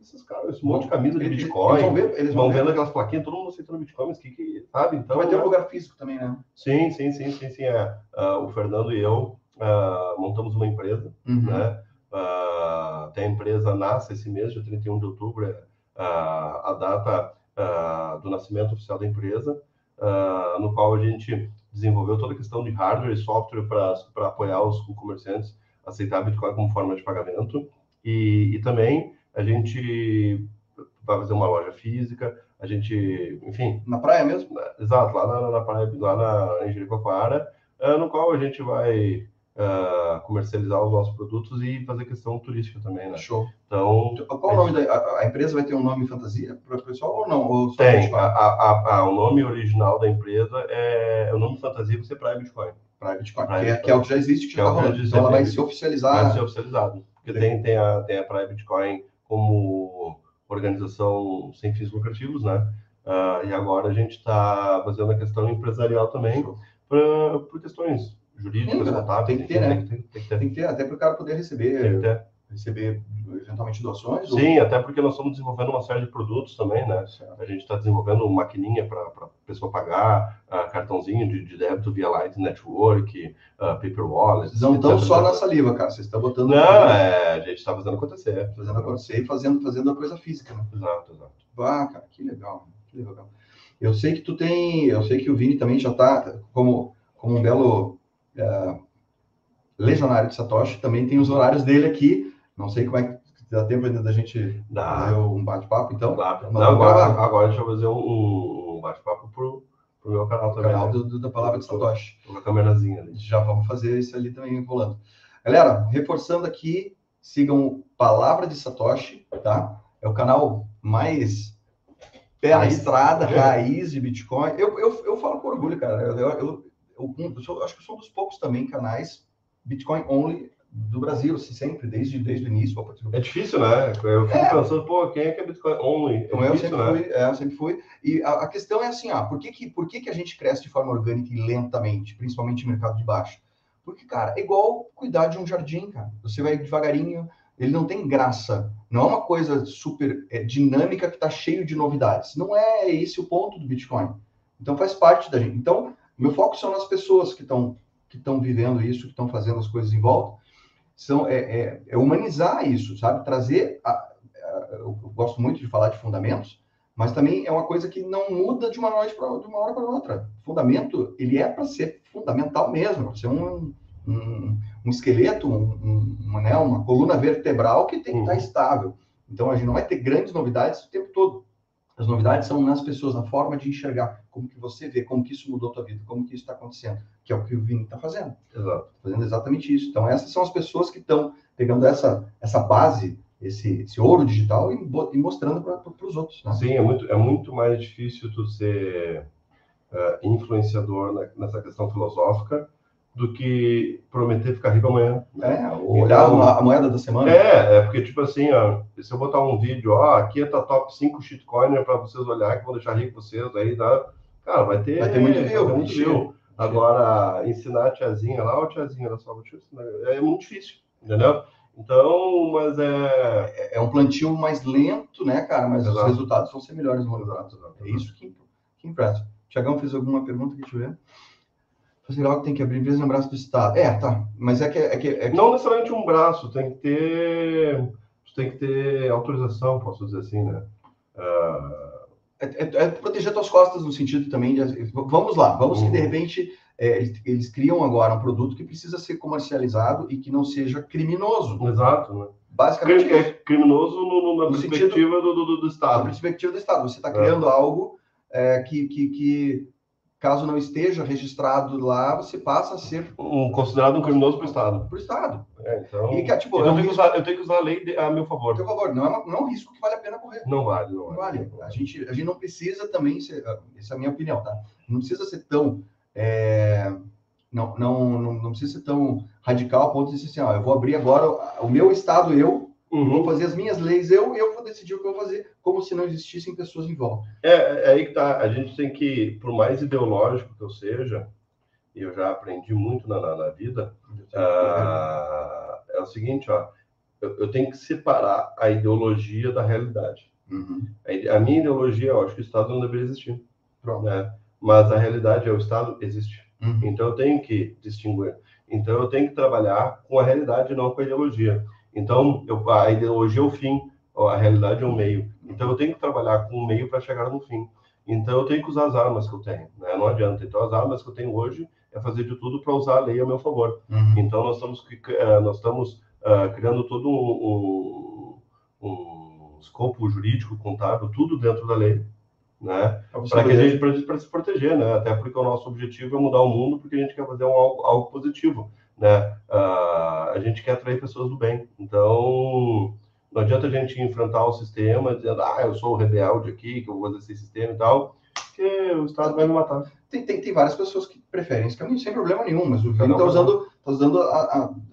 esses caras, esse monte de camisa de Bitcoin, eles vão, ver, eles vão, vão vendo aquelas plaquinhas, todo mundo aceitando Bitcoin, mas que, que sabe? Então, vai ter um lugar físico também, né? Sim, sim, sim, sim, sim. É. Uh, o Fernando e eu uh, montamos uma empresa, uhum. né? Uh, até a empresa nasce esse mês, dia 31 de outubro, uh, a data uh, do nascimento oficial da empresa, no qual a gente desenvolveu toda a questão de hardware e software para apoiar os comerciantes a aceitar Bitcoin como forma de pagamento. E, e também a gente vai fazer uma loja física, a gente, enfim... Na praia mesmo? Exato, lá na, na praia, lá na, em Jericoacoara, no qual a gente vai uh, comercializar os nossos produtos e fazer questão turística também, né? Show. Então, qual o nome da a, a, empresa vai ter um nome fantasia para o pessoal ou não? Ou tem. A, a, a, o nome original da empresa é o nome fantasia vai ser Praia Bitcoin. Praia Bitcoin, que, é, que, é, o que já existe, que, que já está rolando. Então ela vai se oficializar. Vai ser oficializado. Porque tem, tem, a, tem a Praia Bitcoin como organização sem fins lucrativos, né? Uh, e agora a gente está fazendo a questão empresarial também, por questões jurídicas, contábeis. Tem que ter, né? Tem, tem, tem, que ter. tem que ter, até para o cara poder receber, receber eventualmente doações. Sim, ou... até porque nós estamos desenvolvendo uma série de produtos também, né? A gente está desenvolvendo uma maquininha para a pessoa pagar, uh, cartãozinho de, de, débito via Light Network, uh, Paper Wallet. Não estão só na saliva, cara. Vocês estão botando. Não, é, a gente está fazendo acontecer. Fazendo acontecer e fazendo, fazendo a coisa física, né? Exato, exato. Ah, cara, que legal, que legal. Eu sei que tu tem, eu sei que o Vini também já está como, como um belo é, legionário de Satoshi, também tem os horários dele aqui. Não sei como é que dá tempo ainda da gente dá. fazer um bate-papo, então. Dá. Não, agora, agora deixa eu fazer um, um bate-papo pro, pro meu canal também. Canal né? do, do, da Palavra de Satoshi. Com a câmerazinha ali. Já vamos fazer isso ali também rolando. Galera, reforçando aqui, sigam Palavra de Satoshi, tá? É o canal mais pé na estrada, raiz de Bitcoin. Eu, eu, eu falo com orgulho, cara. Eu, eu, eu, eu acho que sou um dos poucos também canais Bitcoin only do Brasil, assim, sempre, desde, desde o início. É difícil, né? Eu fico é. pensando, pô, quem é que é Bitcoin only? É então, difícil, eu, sempre né? fui, é, eu sempre fui. E a, a, questão é assim, ah, por, que, que, por que, que a gente cresce de forma orgânica e lentamente, principalmente no mercado de baixo? Porque, cara, é igual cuidar de um jardim, cara. Você vai devagarinho, ele não tem graça. Não é uma coisa super é, dinâmica que está cheio de novidades. Não é esse o ponto do Bitcoin. Então faz parte da gente. Então, meu foco são nas pessoas que estão que estão vivendo isso, que estão fazendo as coisas em volta. São, é, é, é humanizar isso, sabe? Trazer. A, a, eu gosto muito de falar de fundamentos, mas também é uma coisa que não muda de uma noite para de uma hora para outra. Fundamento, ele é para ser fundamental mesmo, para ser um, um, um esqueleto, um, um, né, uma coluna vertebral que tem que estar uhum. estável. Então a gente não vai ter grandes novidades o tempo todo. As novidades são nas pessoas, na forma de enxergar, como que você vê, como que isso mudou a tua vida, como que isso está acontecendo, que é o que o Vini está fazendo. Exato. Fazendo exatamente isso. Então, essas são as pessoas que estão pegando essa, essa base, esse, esse ouro digital e, e mostrando para os outros. Né? Sim, é muito, é muito mais difícil tu ser uh, influenciador nessa questão filosófica do que prometer ficar rico amanhã. É, olhar então, a moeda da semana. É, é porque, tipo assim, ó, se eu botar um vídeo, ó, aqui tá top 5 shitcoin para vocês olhar que vão deixar rico vocês, aí dá. Cara, vai ter. Vai ter muito view. Muito view. Agora, ensinar a tiazinha lá, ó, tiazinha, ela só vou te ensinar. É muito difícil, entendeu? Então, mas é. É, é um plantio mais lento, né, cara? Mas os Exato. resultados vão ser melhores no Exato, exato. É isso que, que impressa. Tiagão fez alguma pergunta que deixa Fazer algo tem que abrir empresa no braço do Estado. É, tá. Mas é que. É que, é que Não necessariamente um braço, tem que ter. Tem que ter autorização, posso dizer assim, né? Ah, é, é- é proteger tuas costas no sentido também de. Vamos lá, vamos que de Uhum. repente é, eles, eles criam agora um produto que precisa ser comercializado e que não seja criminoso. exato, né? Basicamente, isso. é criminoso no, no- na No perspectiva do, do, do da Estado. perspectiva do Estado. Você está É. criando algo é, que, que, que, caso não esteja registrado lá, você passa a ser Um, considerado um criminoso para o Estado. para o Estado. É, então, E que, tipo, então é eu, um tenho que risco, usar, eu tenho que usar a lei de- a meu favor. por favor, não é, uma- não é um risco que vale a pena correr. Não vale, não Não vale. vale. A gente, a gente não precisa também ser, essa é a minha opinião, tá? Não precisa ser tão, é, não, não, não, não precisa ser tão radical a ponto de dizer assim, ó, eu vou abrir agora o meu estado, eu vou Uhum. fazer as minhas leis, eu, eu vou decidir o que eu vou fazer, como se não existissem pessoas em volta. É, é aí que tá. A gente tem que, por mais ideológico que eu seja, e eu já aprendi muito na, na, na vida, ah, é o seguinte, ó, eu, eu tenho que separar a ideologia da realidade. Uhum. A, a minha ideologia, eu acho que o Estado não deveria existir, né? Mas a realidade é o Estado existe. Uhum. Então eu tenho que distinguir. Então eu tenho que trabalhar com a realidade, não com a ideologia. Então eu, a ideologia é o fim, a realidade é o meio. Então eu tenho que trabalhar com o meio para chegar no fim. Então eu tenho que usar as armas que eu tenho, né? não adianta. Então as armas que eu tenho hoje é fazer de tudo para usar a lei a meu favor. Uhum. Então nós estamos eh, nós estamos ah, criando todo um, um, um escopo jurídico, contábil, tudo dentro da lei, né? Para que a gente para se proteger, né? Até porque o nosso objetivo é mudar o mundo, porque a gente quer fazer um, algo, algo positivo, né? Ah, a gente quer atrair pessoas do bem. Então, não adianta a gente enfrentar o sistema dizendo, ah, eu sou o rebelde aqui, que eu vou fazer esse sistema e tal, porque o Estado vai me matar. Tem, tem, tem várias pessoas que preferem esse caminho sem problema nenhum, mas o Vini está usando, tá usando a,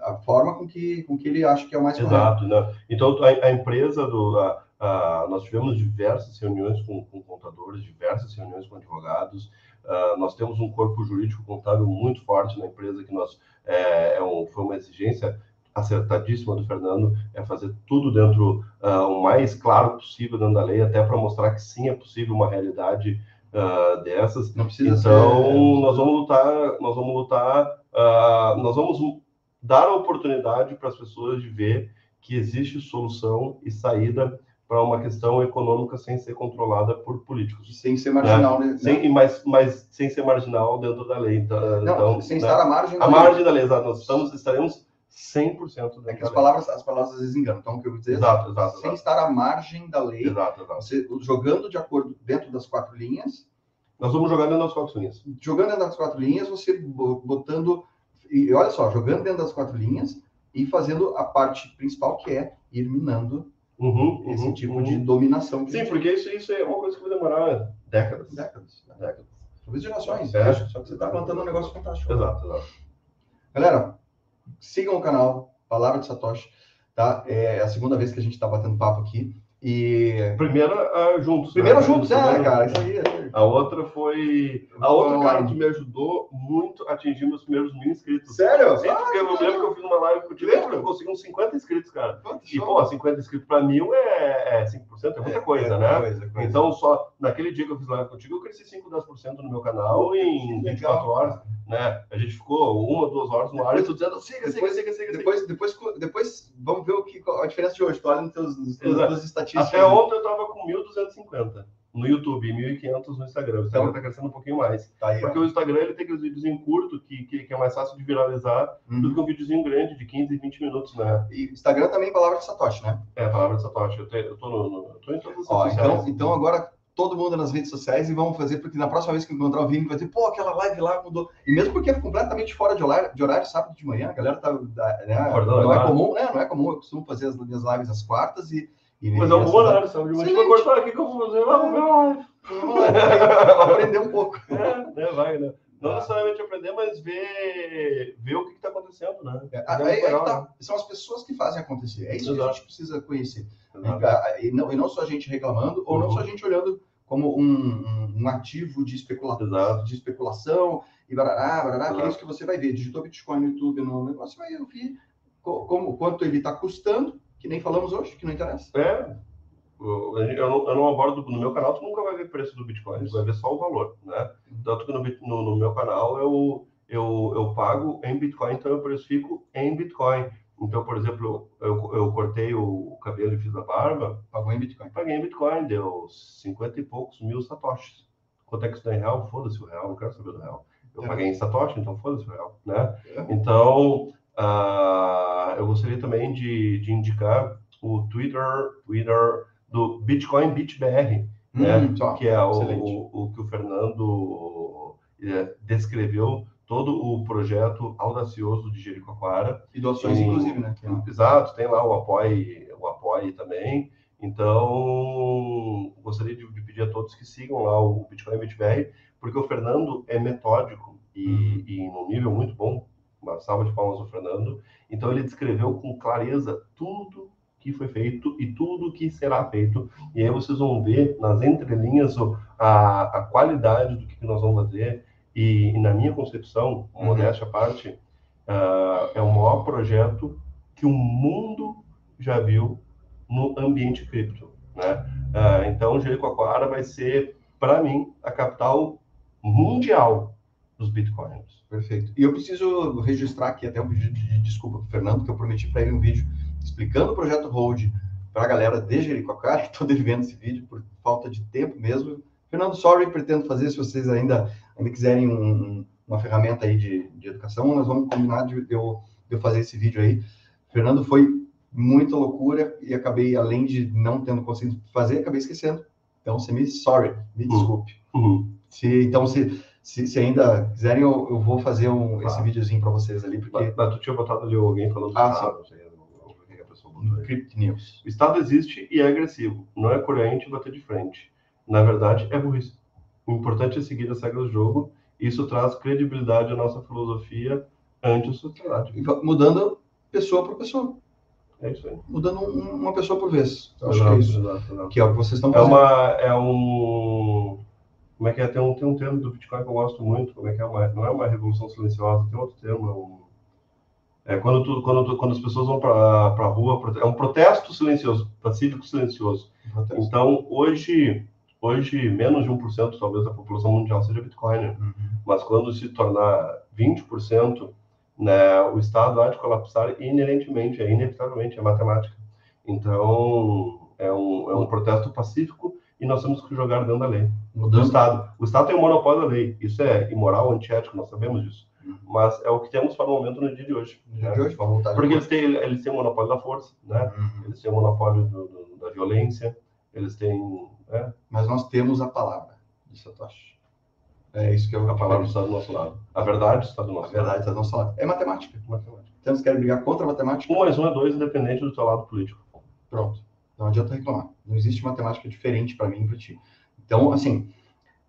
a, a forma com que, com que ele acha que é o mais correto. Exato, né? Então a, a empresa do a, a- nós tivemos diversas reuniões com, com contadores, diversas reuniões com advogados. Ah, nós temos um corpo jurídico contábil muito forte na empresa que nós é, é um, foi uma exigência acertadíssima do Fernando é fazer tudo dentro ah, o mais claro possível dentro da lei até para mostrar que sim é possível uma realidade ah, dessas. Então, ser... nós vamos lutar, nós vamos lutar, nós vamos dar a oportunidade para as pessoas de ver que existe solução e saída para uma questão econômica sem ser controlada por políticos. Sem ser marginal, né? Sem, mas, mas sem ser marginal dentro da lei. Então, Não, então, sem né? estar à margem. Da- margem da lei, exato. Nós estamos, estaremos 100% dentro É que da as lei. palavras, as palavras às vezes enganam. Então, o que eu vou dizer é Exato, exato, sem exato. estar à margem da lei, Exato, exato. você jogando de acordo dentro das quatro linhas, Nós vamos jogar dentro das quatro linhas. jogando dentro das quatro linhas, você bo- botando e olha só, jogando dentro das quatro linhas e fazendo a parte principal que é ir minando Uhum, esse uhum, tipo uhum. de dominação. Sim, porque isso, isso é uma coisa que vai demorar décadas. décadas, né? Décadas. talvez gerações. É. Só que você está plantando um negócio fantástico. Exato, exato. Galera, sigam o canal Palavra de Satoshi, tá? É a segunda vez que a gente está batendo papo aqui. E Primeira ah, juntos. primeiro né? juntos, é, Primeiro- cara, isso aí. É- A outra foi. A outra, Foi cara, que me ajudou muito a atingir meus primeiros mil inscritos. Sério? Sim, porque eu lembro que eu fiz uma live contigo eu consegui uns 50 inscritos, cara. Quanto E, show. pô, 50 inscritos pra mil é, é 5%, é muita coisa, É, né? coisa, coisa. Então, só naquele dia que eu fiz live contigo, eu cresci 5, 10% no meu canal em 24 Legal, horas, né? A gente ficou uma, duas horas no ar e tu dizendo, siga, siga, Depois- siga, siga, siga. Depois, depois, depois vamos ver o que, a diferença de hoje. Tu olha nos teus, nos estatísticas. Até ontem eu tava com 1.250 no YouTube e 1.500 no Instagram. O Instagram Então- tá crescendo um pouquinho mais. Tá aí, ó. Porque o Instagram ele tem aqueles videozinhos curtos que, que, que é mais fácil de viralizar do Uhum. que um videozinho grande de 15, 20 minutos, né? E Instagram também, palavra de Satoshi, né? É palavra de Satoshi. Eu, te, eu, tô, no, no, eu tô em todas as Ó, redes então, sociais. então agora todo mundo nas redes sociais e vamos fazer, porque na próxima vez que eu encontrar o Vini, vai dizer, pô, aquela live lá mudou. E mesmo porque é completamente fora de horário, de horário sábado de manhã, a galera tá. né, Acordando, não é claro. comum, né? Não é comum, eu costumo fazer as minhas lives às quartas e. Mas é um bom horário, sabe? Mas a gente vai cortar aqui que eu vou fazer. Ver lá, aprender um pouco. É, né? Vai, né? Não Tá. necessariamente aprender, mas ver, ver o que está acontecendo, né? É, É aí- aí tá. né? São as pessoas que fazem acontecer. É isso que a Exato. gente precisa conhecer. Exato. E não, e não só a gente reclamando, ou não Uhum. só a gente olhando como um, um- ativo de, especula Exato. de especulação e barará, barará, que é Exato. isso que você vai ver. Digitou Bitcoin no YouTube, no negócio, você vai ouvir como, quanto ele está custando, que nem falamos hoje, que não interessa. É, eu, eu, não, eu não abordo no meu canal, tu nunca vai ver preço do Bitcoin, tu vai ver só o valor, né? Tanto que no, no, no meu canal eu, eu, eu pago em Bitcoin, então eu precifico em Bitcoin. Então, por exemplo, eu, eu cortei o cabelo e fiz a barba. Pagou em Bitcoin. Paguei em Bitcoin, deu 50 e poucos mil satoshis. Quanto é que isso dá em real? Foda-se o real, não quero saber do real. Eu é. paguei em satoshi, então foda-se o real, né? É. Então, uh, eu gostaria também de, de indicar o Twitter, Twitter do Bitcoin BitBR, hum, né? que é o, o, o, que o Fernando é, descreveu todo o projeto audacioso de Jericoacoara. E doações, inclusive, né? Exato, tem lá o apoio, o apoio também. Então, gostaria de, de, pedir a todos que sigam lá o Bitcoin BitBR, porque o Fernando é metódico e, uhum. e num nível muito bom. Uma salva de palmas ao Fernando. Então, ele descreveu com clareza tudo que foi feito e tudo que será feito. E aí vocês vão ver nas entrelinhas a, a qualidade do que nós vamos fazer. E, e na minha concepção, uhum. modéstia à parte, uh, é o maior projeto que o mundo já viu no ambiente cripto. Né? Uh, então, Jericoacoara vai ser, para mim, a capital mundial dos bitcoins. Perfeito. E eu preciso registrar aqui até um pedido de desculpa para o Fernando, que eu prometi para ele um vídeo explicando o projeto Hold para a galera de Jericoacoara, estou devendo esse vídeo por falta de tempo mesmo. Fernando, sorry, pretendo fazer, se vocês ainda, ainda quiserem um, uma ferramenta aí de, de educação, nós vamos combinar de eu, de eu fazer esse vídeo aí. Fernando foi muita loucura e acabei, além de não tendo conseguido fazer, acabei esquecendo. Então, você me sorry, me uhum. desculpe. Uhum. Se, então, se, se, se, ainda quiserem, eu, eu vou fazer um, esse videozinho para vocês ali, porque... Mas, tu tinha botado ali alguém falando ah, sim. Crypt News. O Estado existe e é agressivo. Não é coerente bater de frente. Na verdade, é burrice. O importante é seguir as regras do jogo. Isso traz credibilidade à nossa filosofia anti-sociedade. Mudando pessoa por pessoa. É isso aí. Mudando uma pessoa por vez. Eu acho que é isso. Exato, exato. Que é o que vocês estão fazendo. É, uma, é um. Como é que é? Tem um, tem um termo do Bitcoin que eu gosto muito. Como é que é? Uma, não é uma revolução silenciosa, tem outro termo. É um é quando, tu, quando, tu, quando as pessoas vão para a rua, é um protesto silencioso, pacífico silencioso. Protesto. Então, hoje, hoje, menos de 1% talvez da população mundial seja Bitcoin, uhum. mas quando se tornar 20%, né, o Estado há de colapsar inerentemente, é inevitavelmente, é matemática. Então, é um, é um protesto pacífico e nós temos que jogar dentro da lei. Do Estado. O Estado tem o monopólio da lei. Isso é imoral, antiético, nós sabemos disso. Mas é o que temos para o momento no dia de hoje. Né? de hoje. Porque eles têm, eles têm o monopólio da força, né? Uhum. Eles têm o monopólio do, do, da violência, eles têm. Né? Mas nós temos a palavra de Satoshi. É isso que é a palavra está do nosso lado. A verdade está do nosso lado. A verdade está do nosso lado. É matemática. matemática. Temos que brigar contra a matemática. Um mais um é dois, independente do seu lado político. Pronto. Não adianta reclamar. Não existe matemática diferente para mim e para ti. Então, assim,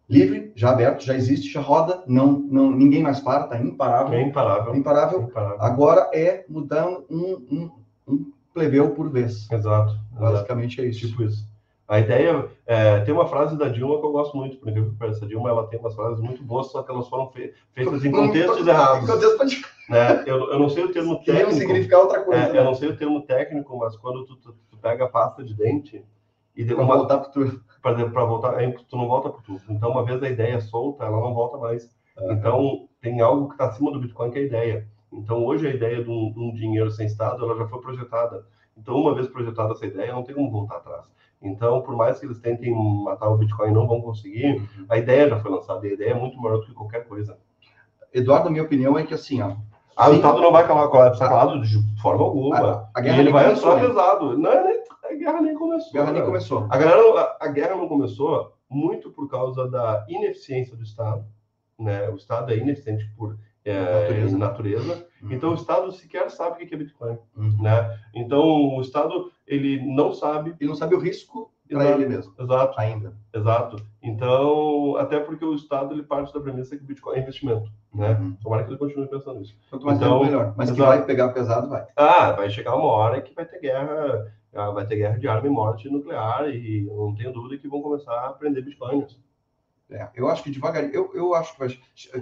livre, já aberto, já existe, já roda, não, não, ninguém mais para, está imparável. É imparável. imparável. imparável. Agora é mudando um, um, um plebeu por vez. Exato. Basicamente é isso. Tipo isso. A ideia é, tem uma frase da Dilma que eu gosto muito, porque essa Dilma ela tem umas frases muito boas, só que elas foram feitas em contextos errados. Contexto né? eu, eu não sei o termo técnico. Queriam significar outra coisa. É, né? Eu não sei o termo técnico, mas quando tu, tu pega a pasta de dente e deu uma voltar para tu para voltar, aí tu não volta para tudo. Então, uma vez a ideia é solta, ela não volta mais. Uhum. Então, tem algo que está acima do Bitcoin que é a ideia. Então, hoje a ideia de um, de um, dinheiro sem Estado, ela já foi projetada. Então, uma vez projetada essa ideia, não tem como voltar atrás. Então, por mais que eles tentem matar o Bitcoin, não vão conseguir. Uhum. A ideia já foi lançada, e a ideia é muito maior do que qualquer coisa. Eduardo, a minha opinião é que assim, ó, ah, o Estado não vai colapsar calado de forma alguma. A, a guerra e ele vai entrar pesado. Não, nem a guerra nem começou. A guerra nem começou. A, galera, a, a, guerra não começou muito por causa da ineficiência do Estado. Né? O Estado é ineficiente por é, natureza. natureza. Uhum. Então o Estado sequer sabe o que é Bitcoin. Uhum. Né? Então o Estado ele não sabe. Ele não sabe o risco para ele mesmo. Exato. Ainda. Exato. Então, até porque o Estado ele parte da premissa que o Bitcoin é investimento. Né? Uhum. Tomara que ele continue pensando nisso. Quanto mais então, melhor. Mas exato. que vai pegar pesado, vai. Ah, vai chegar uma hora que vai ter guerra ah, vai ter guerra de arma e morte nuclear e eu não tenho dúvida que vão começar a aprender bitcoins. É, eu acho que devagarinho, eu, eu acho que vai,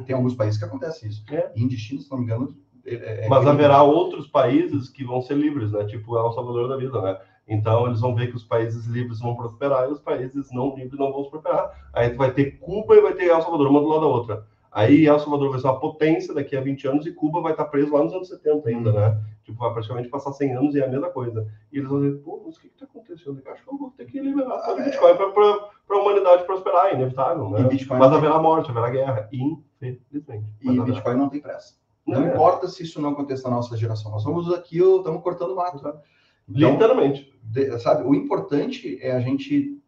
tem alguns países que acontece isso. É. Índia China, se não me engano, É, é Mas haverá outros países que vão ser livres, né? Tipo El Salvador da vida, né? Então eles vão ver que os países livres vão prosperar e os países não livres não vão prosperar. Aí tu vai ter Cuba e vai ter El Salvador, uma do lado da outra. Aí El Salvador vai ser uma potência daqui a 20 anos e Cuba vai estar preso lá nos anos 70 ainda, né? Tipo, vai praticamente passar 100 anos e é a mesma coisa. E eles vão dizer, pô, mas o que está acontecendo? Eu acho que eu vou ter que liberar o Bitcoin para a humanidade prosperar, é inevitável, né? Mas haverá morte, haverá guerra, infelizmente. E Bitcoin não tem pressa. Não, não é. importa se isso não aconteça na nossa geração. Nós vamos aqui, estamos cortando mato. Então, Literalmente. De, sabe, o importante é a gente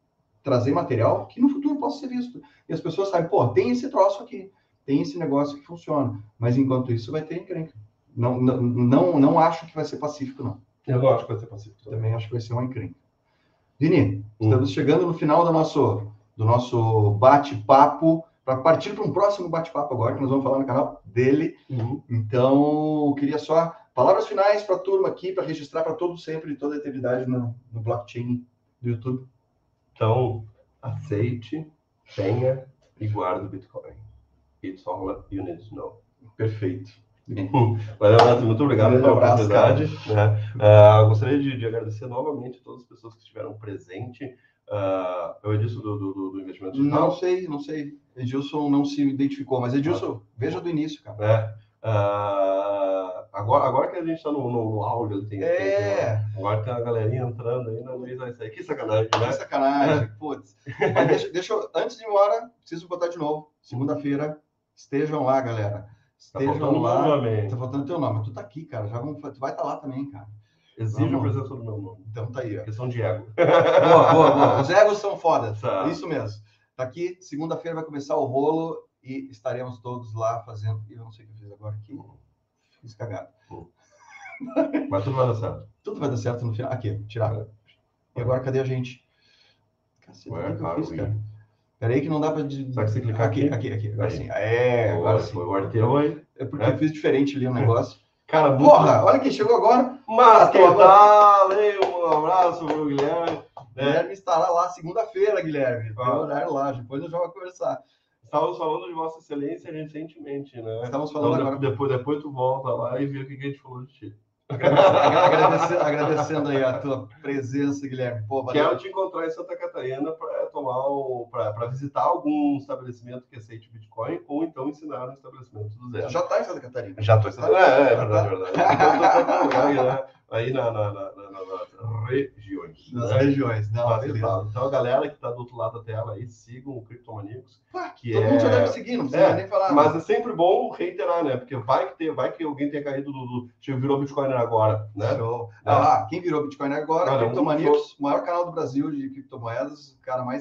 trazer material que no futuro possa ser visto. E as pessoas sabem, pô, tem esse troço aqui tem esse negócio que funciona. Mas enquanto isso, vai ter encrenca. Não, não, não, não acho que vai ser pacífico, não. Eu acho que vai ser pacífico. Também, também acho que vai ser uma encrenca. Vini, hum. estamos chegando no final do nosso, do nosso bate-papo, para partir para um próximo bate-papo agora, que nós vamos falar no canal dele. Uhum. Então, eu queria só palavras finais para a turma aqui, para registrar para todo sempre, toda a eternidade no, no blockchain do YouTube. Então, aceite, tenha e guarde o Bitcoin. It's all you need to know. Perfeito. Valeu, Neto, muito obrigado pela oportunidade. Né? Uh, gostaria de, de, agradecer novamente a todas as pessoas que estiveram presentes. Uh, é o Edilson do, do, do investimento digital? Não sei, não sei. Edilson não se identificou, mas Edilson, ah. veja do início, cara. É. Uh, agora, agora que a gente está no, no, no áudio, tem, é. tem, agora tem a galerinha entrando aí, não vai sair. Que sacanagem, né? Que sacanagem, putz. Mas deixa, deixa eu, antes de ir embora, preciso botar de novo. Segunda-feira, Estejam lá, galera. Tá Estejam tá lá. Nome. Tá faltando teu nome. Tu tá aqui, cara. Já vamos, tu vai estar tá lá também, cara. Exige a presença do meu nome. Então tá aí, ó. Questão de ego. Boa, boa, boa. Os egos são fodas. Tá. Isso mesmo. Tá aqui, segunda-feira vai começar o rolo e estaremos todos lá fazendo. Eu não sei o que eu fiz agora aqui. Fiz cagado. Mas tudo vai dar certo. Tudo vai dar certo no final. Aqui, tirar. É. E agora cadê a gente? Cacete, Ué, que eu fiz, cara? Peraí que não dá para... Só que você clicar aqui. Aqui, aqui, agora sim. É, agora sim. Foi o arteu aí. É porque é. eu fiz diferente ali o negócio. Cara, Porra, olha quem chegou agora. Hein? Um abraço pro Guilherme. É. Guilherme estará lá segunda-feira, Guilherme. Tem ah. horário lá, depois nós vamos conversar. Estávamos falando de Vossa Excelência recentemente, né? Estamos falando então, agora. Depois, depois tu volta lá e vê o que a gente falou de ti. agradecendo, agradecendo aí a tua presença, Guilherme. Pô, Quero te encontrar em Santa Catarina tomar para visitar algum estabelecimento que aceite Bitcoin ou então ensinar um estabelecimento do zero. Já está em Santa Catarina? Já estou em Santa Catarina. É, é, é verdade, é verdade. Né? aí na, na, na, nas regiões. Nas né? regiões, não, Mas, Então a galera que está do outro lado da tela aí, sigam o Criptomaníacos. Que todo é... mundo já deve seguir, não precisa é, nem falar. Mas é sempre bom reiterar, né? Porque vai que, ter, vai que alguém tenha caído do, do virou Bitcoin agora, né? Show. É. Ah, quem virou Bitcoin agora, Criptomaníacos, um maior canal do Brasil de criptomoedas, cara mais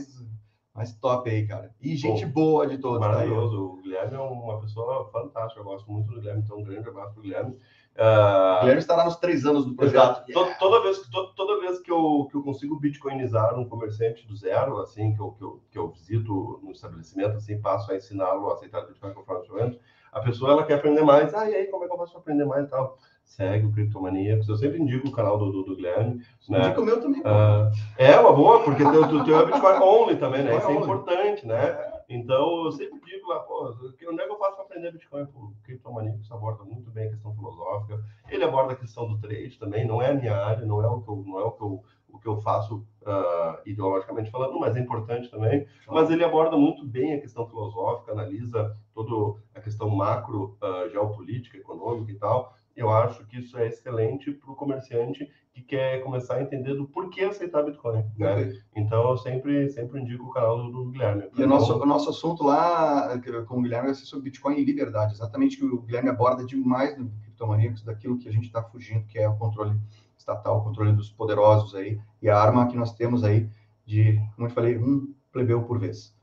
mais top aí, cara. E gente Pô, boa de todos. Tá Maravilhoso. Tá o Guilherme é uma pessoa fantástica. Eu gosto muito do Guilherme. Então, um grande abraço pro Guilherme. Uh... Guilherme estará nos três anos do projeto. Yeah. Toda, vez, toda, toda vez que eu, que eu consigo bitcoinizar um comerciante do zero, assim, que eu, que eu, que eu visito no estabelecimento, assim, passo a ensiná-lo a aceitar Bitcoin conforme o a pessoa ela quer aprender mais. Ah, e aí, como é que eu posso aprender mais e tal? Segue o Criptomaníacos. Eu sempre indico o canal do, do, do Guilherme. Né? Indica o meu também. Uh, é uma boa, porque o teu, teu é Bitcoin only também, né? Isso é importante, né? Então, eu sempre digo lá, pô, onde é que eu faço para aprender Bitcoin? O Criptomaníacos aborda muito bem a questão filosófica. Ele aborda a questão do trade também. Não é a minha área, não é o que eu, não é o que eu, o que eu faço uh, ideologicamente falando, mas é importante também. Mas ele aborda muito bem a questão filosófica, analisa toda a questão macro, uh, geopolítica, econômica e tal eu acho que isso é excelente para o comerciante que quer começar a entender do porquê aceitar Bitcoin. Né? Então, eu sempre, sempre indico o canal do, do Guilherme. E o nosso, o nosso assunto lá com o Guilherme vai ser sobre Bitcoin e liberdade. Exatamente que o Guilherme aborda demais no Criptomaníacos daquilo que a gente está fugindo, que é o controle estatal, o controle dos poderosos aí, e a arma que nós temos aí de, como eu falei, um plebeu por vez.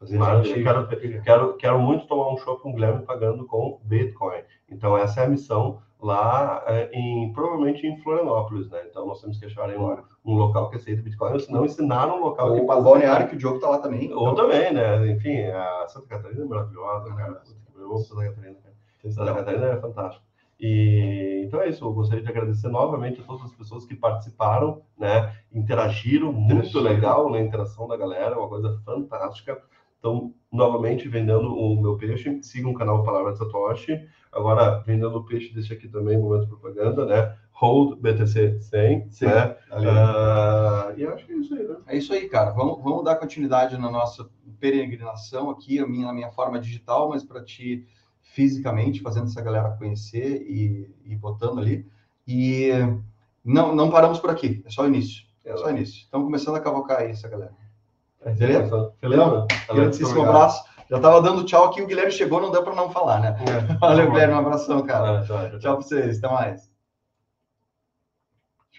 Fazer gente... quero, quero, quero muito tomar um show com o Guilherme pagando com Bitcoin. Então, essa é a missão lá é, em provavelmente em Florianópolis, né? Então nós temos que achar um, um local que aceita Bitcoin, ou se não ensinar um local ou, que passa. Balneário que o Diogo tá lá também. Ou então... também, né? Enfim, a Santa Catarina é maravilhosa, cara. Eu amo Santa Catarina, cara. Santa Catarina é fantástico. E então é isso, eu gostaria de agradecer novamente a todas as pessoas que participaram, né? Interagiram, muito legal na né? interação da galera, uma coisa fantástica. Então, novamente, vendendo o meu peixe, siga o canal Palavra de Satoshi. Agora, vendendo o peixe, deixa aqui também, momento propaganda, né? Hold BTC 100, Sim, né? Uh, e acho que é isso aí, né? É isso aí, cara. Vamos, vamos dar continuidade na nossa peregrinação aqui, a minha, a minha forma digital, mas para ti fisicamente, fazendo essa galera conhecer e, e botando ali. E não, não paramos por aqui, é só o início. É só o início. Estamos começando a cavocar aí essa galera. É, Beleza? Beleza? Grandíssimo abraço. Já estava dando tchau aqui, o Guilherme chegou, não deu para não falar, né? É, Valeu, Guilherme, um abração, cara. Tchau, tchau, tchau para vocês, até mais.